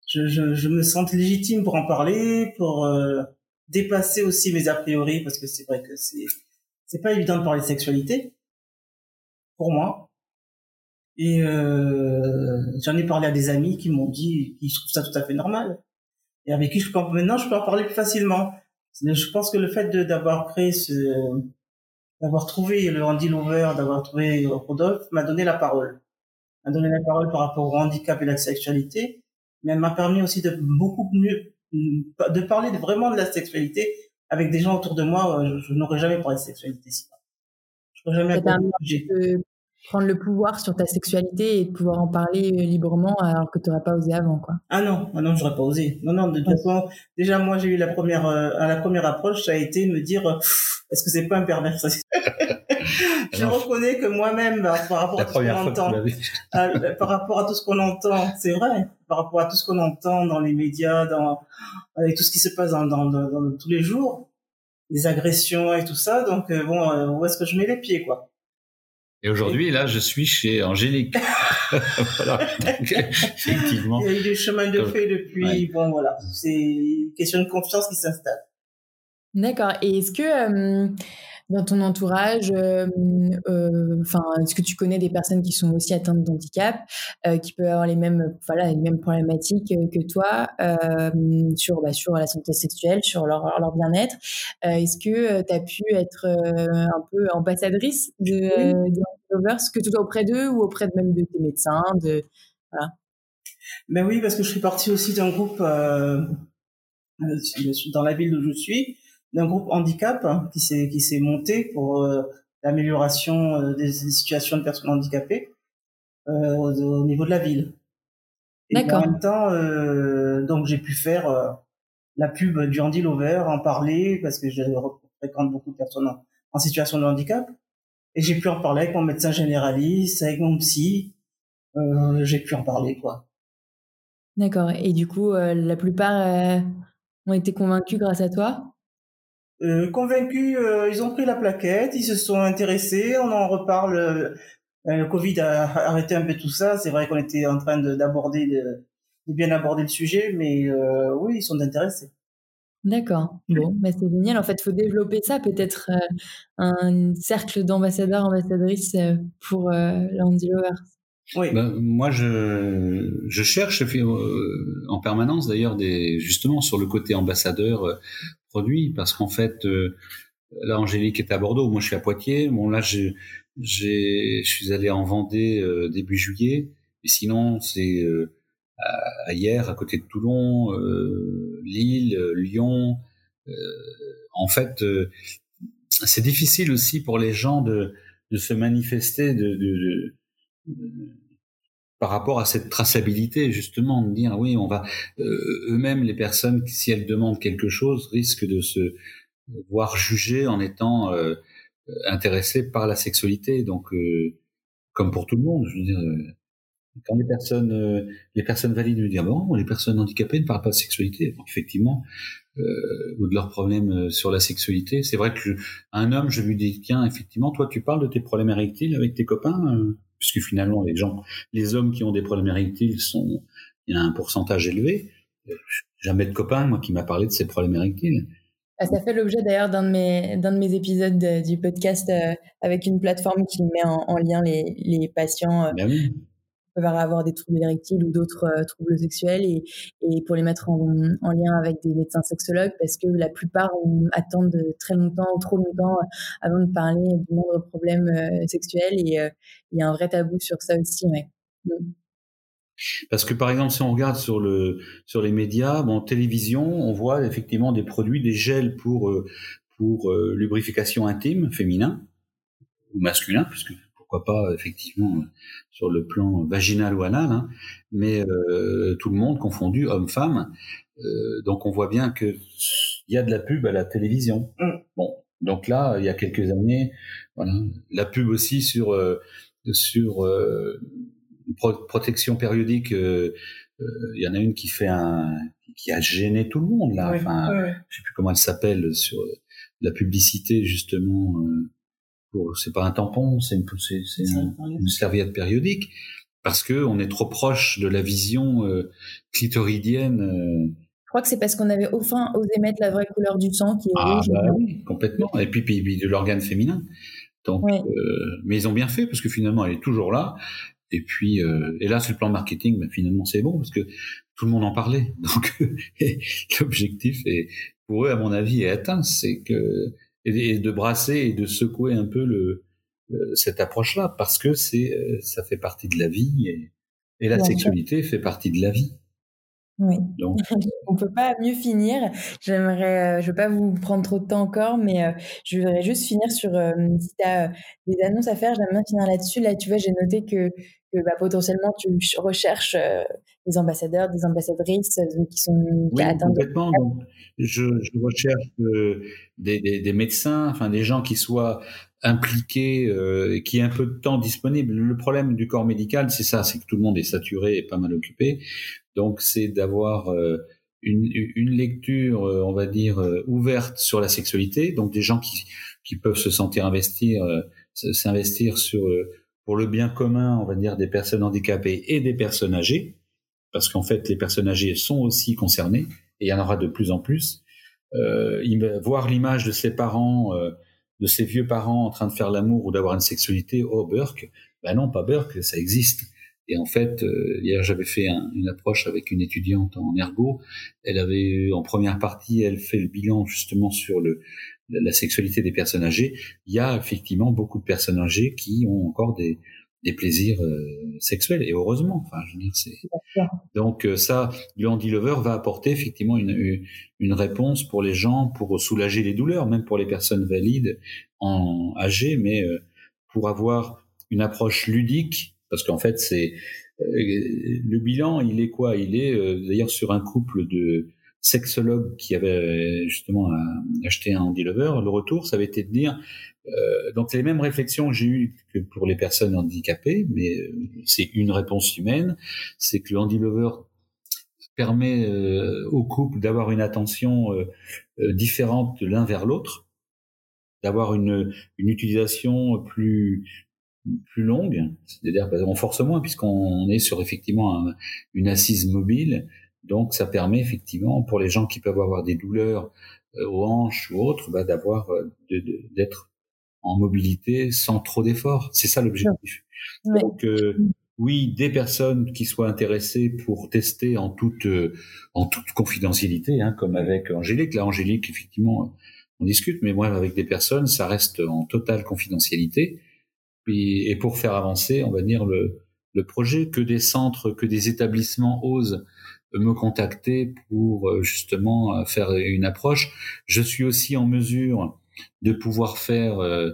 je, je, je, me sente légitime pour en parler, pour euh, dépasser aussi mes a priori parce que c'est vrai que c'est c'est pas évident de parler de sexualité pour moi. Et euh, j'en ai parlé à des amis qui m'ont dit qu'ils trouvent ça tout à fait normal. Et avec qui je peux maintenant je peux en parler plus facilement. Je pense que le fait d'avoir créé ce, d'avoir trouvé le Andy Lover, d'avoir trouvé Rodolphe, m'a donné la parole. M'a donné la parole par rapport au handicap et la sexualité, mais elle m'a permis aussi de beaucoup mieux, de parler vraiment de la sexualité avec des gens autour de moi, euh, je, n'aurais jamais parlé de sexualité sinon. Je n'aurais jamais de prendre le pouvoir sur ta sexualité et de pouvoir en parler euh, librement alors que tu n'aurais pas osé avant, quoi. Ah non, ah non, j'aurais pas osé. Non, non, de toute façon, déjà moi j'ai eu la première, euh, à la première approche, ça a été me dire, est-ce que c'est pas un pervers Je reconnais que moi-même, bah, par rapport à tout ce qu'on entend, par rapport à tout ce qu'on entend, c'est vrai, par rapport à tout ce qu'on entend dans les médias, dans avec tout ce qui se passe dans, dans, dans, tous les jours, les agressions et tout ça. Donc euh, bon, euh, où est-ce que je mets les pieds, quoi? Et aujourd'hui, là, je suis chez Angélique. voilà. effectivement. Il y a eu des chemins de fait depuis. Bon, voilà. C'est une question de confiance qui s'installe. D'accord. Et est-ce que dans ton entourage euh, euh, Enfin, est-ce que tu connais des personnes qui sont aussi atteintes d'handicap, euh, qui peuvent avoir les mêmes, voilà, les mêmes problématiques que toi sur, bah, sur la santé sexuelle, sur leur, leur bien-être? Est-ce que tu as pu être un peu ambassadrice de, de Lovers, que tu sois auprès d'eux ou auprès de même de tes médecins de, voilà? Ben oui, parce que je suis partie aussi d'un groupe dans la ville où je suis, d'un groupe handicap hein, qui s'est qui s'est monté pour euh, l'amélioration euh, des, situations de personnes handicapées euh, au, niveau de la ville. Et en même temps, donc j'ai pu faire la pub du Handy Lover, en parler parce que je fréquente beaucoup de personnes en, situation de handicap. Et j'ai pu en parler avec mon médecin généraliste, avec mon psy. j'ai pu en parler, quoi. D'accord. Et du coup, la plupart ont été convaincus grâce à toi? Euh, convaincus, euh, ils ont pris la plaquette, ils se sont intéressés, on en reparle. Euh, le Covid a arrêté un peu tout ça. C'est vrai qu'on était en train d'aborder, de, de, bien aborder le sujet, mais euh, oui, ils sont intéressés. D'accord. Bon, bah c'est génial. En fait, il faut développer ça, peut-être un cercle d'ambassadeurs, ambassadrices pour euh, Landy Lovers. Oui. Ben, moi, je, je cherche euh, en permanence d'ailleurs des justement sur le côté ambassadeur euh, parce qu'en fait euh, là Angélique est à Bordeaux, moi je suis à Poitiers. Bon là j'ai je suis allé en Vendée début juillet, et sinon c'est hier à côté de Toulon, Lille, Lyon. en fait, c'est difficile aussi pour les gens de, de se manifester de, de par rapport à cette traçabilité justement de dire oui on va euh, eux-mêmes les personnes si elles demandent quelque chose risquent de se voir jugées en étant euh, intéressées par la sexualité. Donc euh, comme pour tout le monde je veux dire quand les personnes les personnes valides nous disent bon les personnes handicapées ne parlent pas de sexualité effectivement ou de leurs problèmes sur la sexualité. C'est vrai que un homme je lui dis tiens effectivement toi tu parles de tes problèmes érectiles avec tes copains puisque finalement les gens, les hommes qui ont des problèmes érectiles sont, il y a un pourcentage élevé. Jamais de copain, moi, qui m'a parlé de ces problèmes érectiles. Ah, ça fait l'objet d'ailleurs d'un de mes d'un de mes épisodes du podcast euh, avec une plateforme qui met en, lien les, les patients euh, ben oui peuvent avoir des troubles érectiles ou d'autres euh, troubles sexuels et, et, pour les mettre en, en, lien avec des médecins sexologues parce que la plupart attendent très longtemps ou trop longtemps avant de parler du moindre problème euh, et euh, il y a un vrai tabou sur ça aussi. Mm. Parce que par exemple, si on regarde sur le sur les médias, bon, télévision, on voit effectivement des produits, des gels pour pour lubrification intime féminin ou masculin, puisque pourquoi pas effectivement sur le plan vaginal ou anal, hein, mais euh, tout le monde confondu, homme-femme. Euh, donc on voit bien que il y a de la pub à la télévision. Mm. Bon, donc là, il y a quelques années, voilà, la pub aussi sur euh, sur protection périodique. Il y en a une qui fait un qui a gêné tout le monde là. enfin, je sais plus comment elle s'appelle sur la publicité justement c'est pas un tampon, c'est une, une, serviette périodique, parce que on est trop proche de la vision euh, clitoridienne. Euh. Je crois que c'est parce qu'on avait enfin osé mettre la vraie couleur du sang qui est ah, rouge. Bah oui, complètement. Et puis, puis, de l'organe féminin. Donc, euh, mais ils ont bien fait parce que finalement, elle est toujours là. Et puis, et là, sur le plan marketing, bah, finalement, c'est bon parce que tout le monde en parlait. Donc, l'objectif est, pour eux, à mon avis, est atteint. C'est que et, de brasser et de secouer un peu le, cette approche-là parce que c'est euh, ça fait partie de la vie et, et la sexualité fait partie de la vie. Oui. Donc, on peut pas mieux finir. J'aimerais, euh, je vais pas vous prendre trop de temps encore, mais euh, je voudrais juste finir sur si tu as des annonces à faire. J'aime bien finir là-dessus. Là, tu vois, j'ai noté que, que bah, potentiellement tu recherches des ambassadeurs, des ambassadrices qui sont oui, complètement. je, je, recherche des, des, des, médecins, enfin des gens qui soient impliqués euh, et qui aient un peu de temps disponible. Le problème du corps médical, c'est ça, c'est que tout le monde est saturé et pas mal occupé. Donc, c'est d'avoir euh, une, une, lecture, euh, on va dire, ouverte sur la sexualité. Donc, des gens qui, qui peuvent se sentir investir, s'investir sur pour le bien commun, on va dire, des personnes handicapées et des personnes âgées parce qu'en fait, les personnes âgées sont aussi concernées, et il y en aura de plus en plus. Euh, voir l'image de ses parents, euh, de ses vieux parents en train de faire l'amour ou d'avoir une sexualité, oh Burke, ben non, pas Burke, ça existe. Et en fait, euh, hier j'avais fait une approche avec une étudiante en ergo. Elle avait en première partie, elle fait le bilan justement sur le la sexualité des personnes âgées. Il y a effectivement beaucoup de personnes âgées qui ont encore des des plaisirs euh, sexuels et heureusement enfin je veux dire c'est donc euh, ça le Handy Lover va apporter effectivement une, une réponse pour les gens pour soulager les douleurs même pour les personnes valides en âgées mais euh, pour avoir une approche ludique parce qu'en fait c'est le bilan il est quoi? Il est d'ailleurs sur un couple de sexologues qui avait justement acheté un Handy Lover le retour ça avait été de dire euh, donc c'est les mêmes réflexions que j'ai eues que pour les personnes handicapées, mais euh, c'est une réponse humaine, c'est que le handi lover permet euh, au couple d'avoir une attention différente de l'un vers l'autre, d'avoir une, une utilisation plus plus longue, c'est-à-dire on force puisqu'on est sur effectivement une assise mobile, donc ça permet effectivement pour les gens qui peuvent avoir des douleurs aux hanches ou autres, bah, d'avoir d'être en mobilité sans trop d'efforts. C'est ça l'objectif. Donc, euh, oui, des personnes qui soient intéressées pour tester en toute en toute confidentialité, hein, comme avec Angélique. Là, Angélique, effectivement, on discute, mais moi, avec des personnes, ça reste en totale confidentialité. Et, et pour faire avancer, on va dire le, le projet, que des centres, que des établissements osent me contacter pour euh, justement euh, faire une approche. Je suis aussi en mesure de pouvoir faire euh,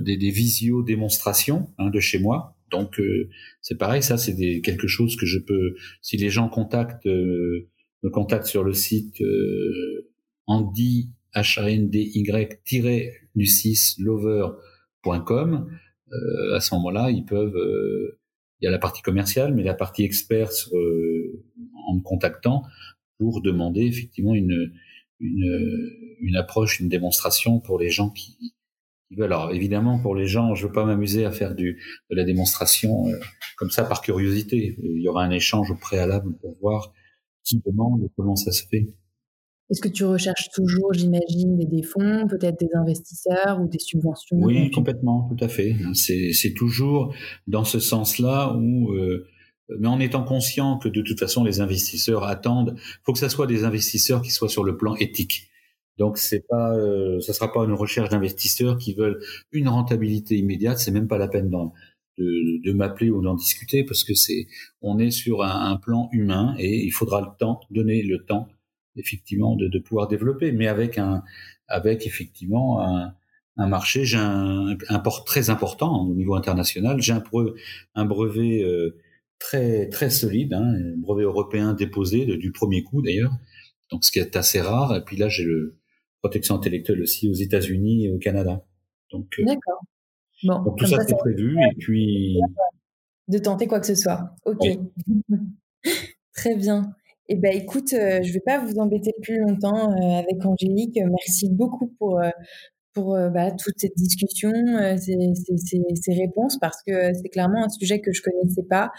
des, des visio démonstrations hein, de chez moi. Donc c'est pareil, ça c'est quelque chose que je peux. Si les gens contactent, me contactent sur le site Andy h a n d y du 6 lover.com, à ce moment-là, ils peuvent il y a la partie commerciale, mais la partie expert euh, en me contactant pour demander effectivement une, une, une approche, une démonstration pour les gens qui, qui veulent. Alors évidemment, pour les gens, je veux pas m'amuser à faire du, de la démonstration euh, comme ça par curiosité. Il y aura un échange au préalable pour voir qui demande et comment ça se fait. Est-ce que tu recherches toujours, j'imagine, des, fonds, peut-être des investisseurs ou des subventions? Oui, complètement, tout à fait. C'est toujours dans ce sens-là où, euh, mais en étant conscient que de toute façon les investisseurs attendent, faut que ça soit des investisseurs qui soient sur le plan éthique. Donc c'est pas, euh, ça sera pas une recherche d'investisseurs qui veulent une rentabilité immédiate. C'est même pas la peine de, de m'appeler ou d'en discuter parce que c'est, on est sur un, plan humain et il faudra le temps, donner le temps effectivement de, de, pouvoir développer, mais avec un avec effectivement un, un marché. J'ai un, un, port très important au niveau international. J'ai un, un brevet euh, très très solide, hein, un brevet européen déposé de, du premier coup d'ailleurs, donc ce qui est assez rare. Et puis là, j'ai le protection intellectuelle aussi aux États-Unis et au Canada. Donc, euh, d'accord. Bon, donc tout ça, c'est prévu et puis de tenter quoi que ce soit. Ok. Très bien. Eh ben, écoute, euh, je vais pas vous embêter plus longtemps euh, avec Angélique. Merci beaucoup pour euh, pour bah, toute cette discussion, ces, ces, ces, réponses, parce que c'est clairement un sujet que je connaissais pas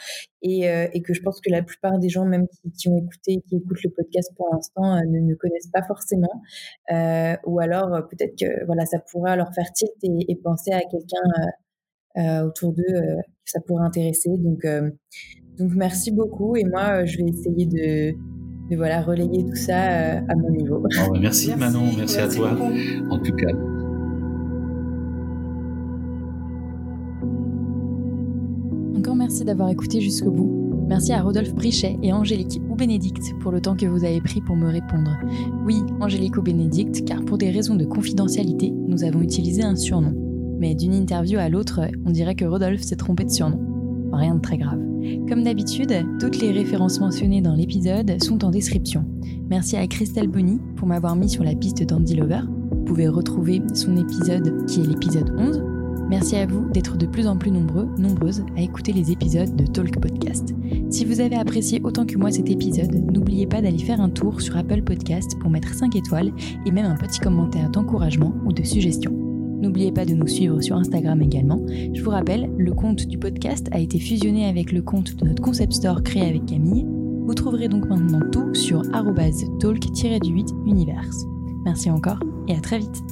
et, et, que je pense que la plupart des gens, même qui, qui ont écouté, qui écoutent le podcast pour l'instant, ne, ne, connaissent pas forcément. ou alors peut-être que voilà, ça pourrait leur faire tilt et, et penser à quelqu'un autour d'eux que ça pourrait intéresser. Donc donc merci beaucoup et moi je vais essayer de, de voilà, relayer tout ça euh, à mon niveau. Oh, merci, Manon, merci, à toi en tout cas. Merci d'avoir écouté jusqu'au bout. Merci à Rodolphe Brichet et Angélique ou Bénédicte pour le temps que vous avez pris pour me répondre. Oui, Angélique ou Bénédicte, car pour des raisons de confidentialité, nous avons utilisé un surnom. Mais d'une interview à l'autre, on dirait que Rodolphe s'est trompé de surnom. Rien de très grave. Comme d'habitude, toutes les références mentionnées dans l'épisode sont en description. Merci à Christelle Bonny pour m'avoir mis sur la piste d'Andy Lover. Vous pouvez retrouver son épisode qui est l'épisode 11. Merci à vous d'être de plus en plus nombreux, nombreuses à écouter les épisodes de Talk Podcast. Si vous avez apprécié autant que moi cet épisode, n'oubliez pas d'aller faire un tour sur Apple Podcast pour mettre 5 étoiles et même un petit commentaire d'encouragement ou de suggestion. N'oubliez pas de nous suivre sur Instagram également. Je vous rappelle, le compte du podcast a été fusionné avec le compte de notre concept store créé avec Camille. Vous trouverez donc maintenant tout sur talk-du-8 universe. Merci encore et à très vite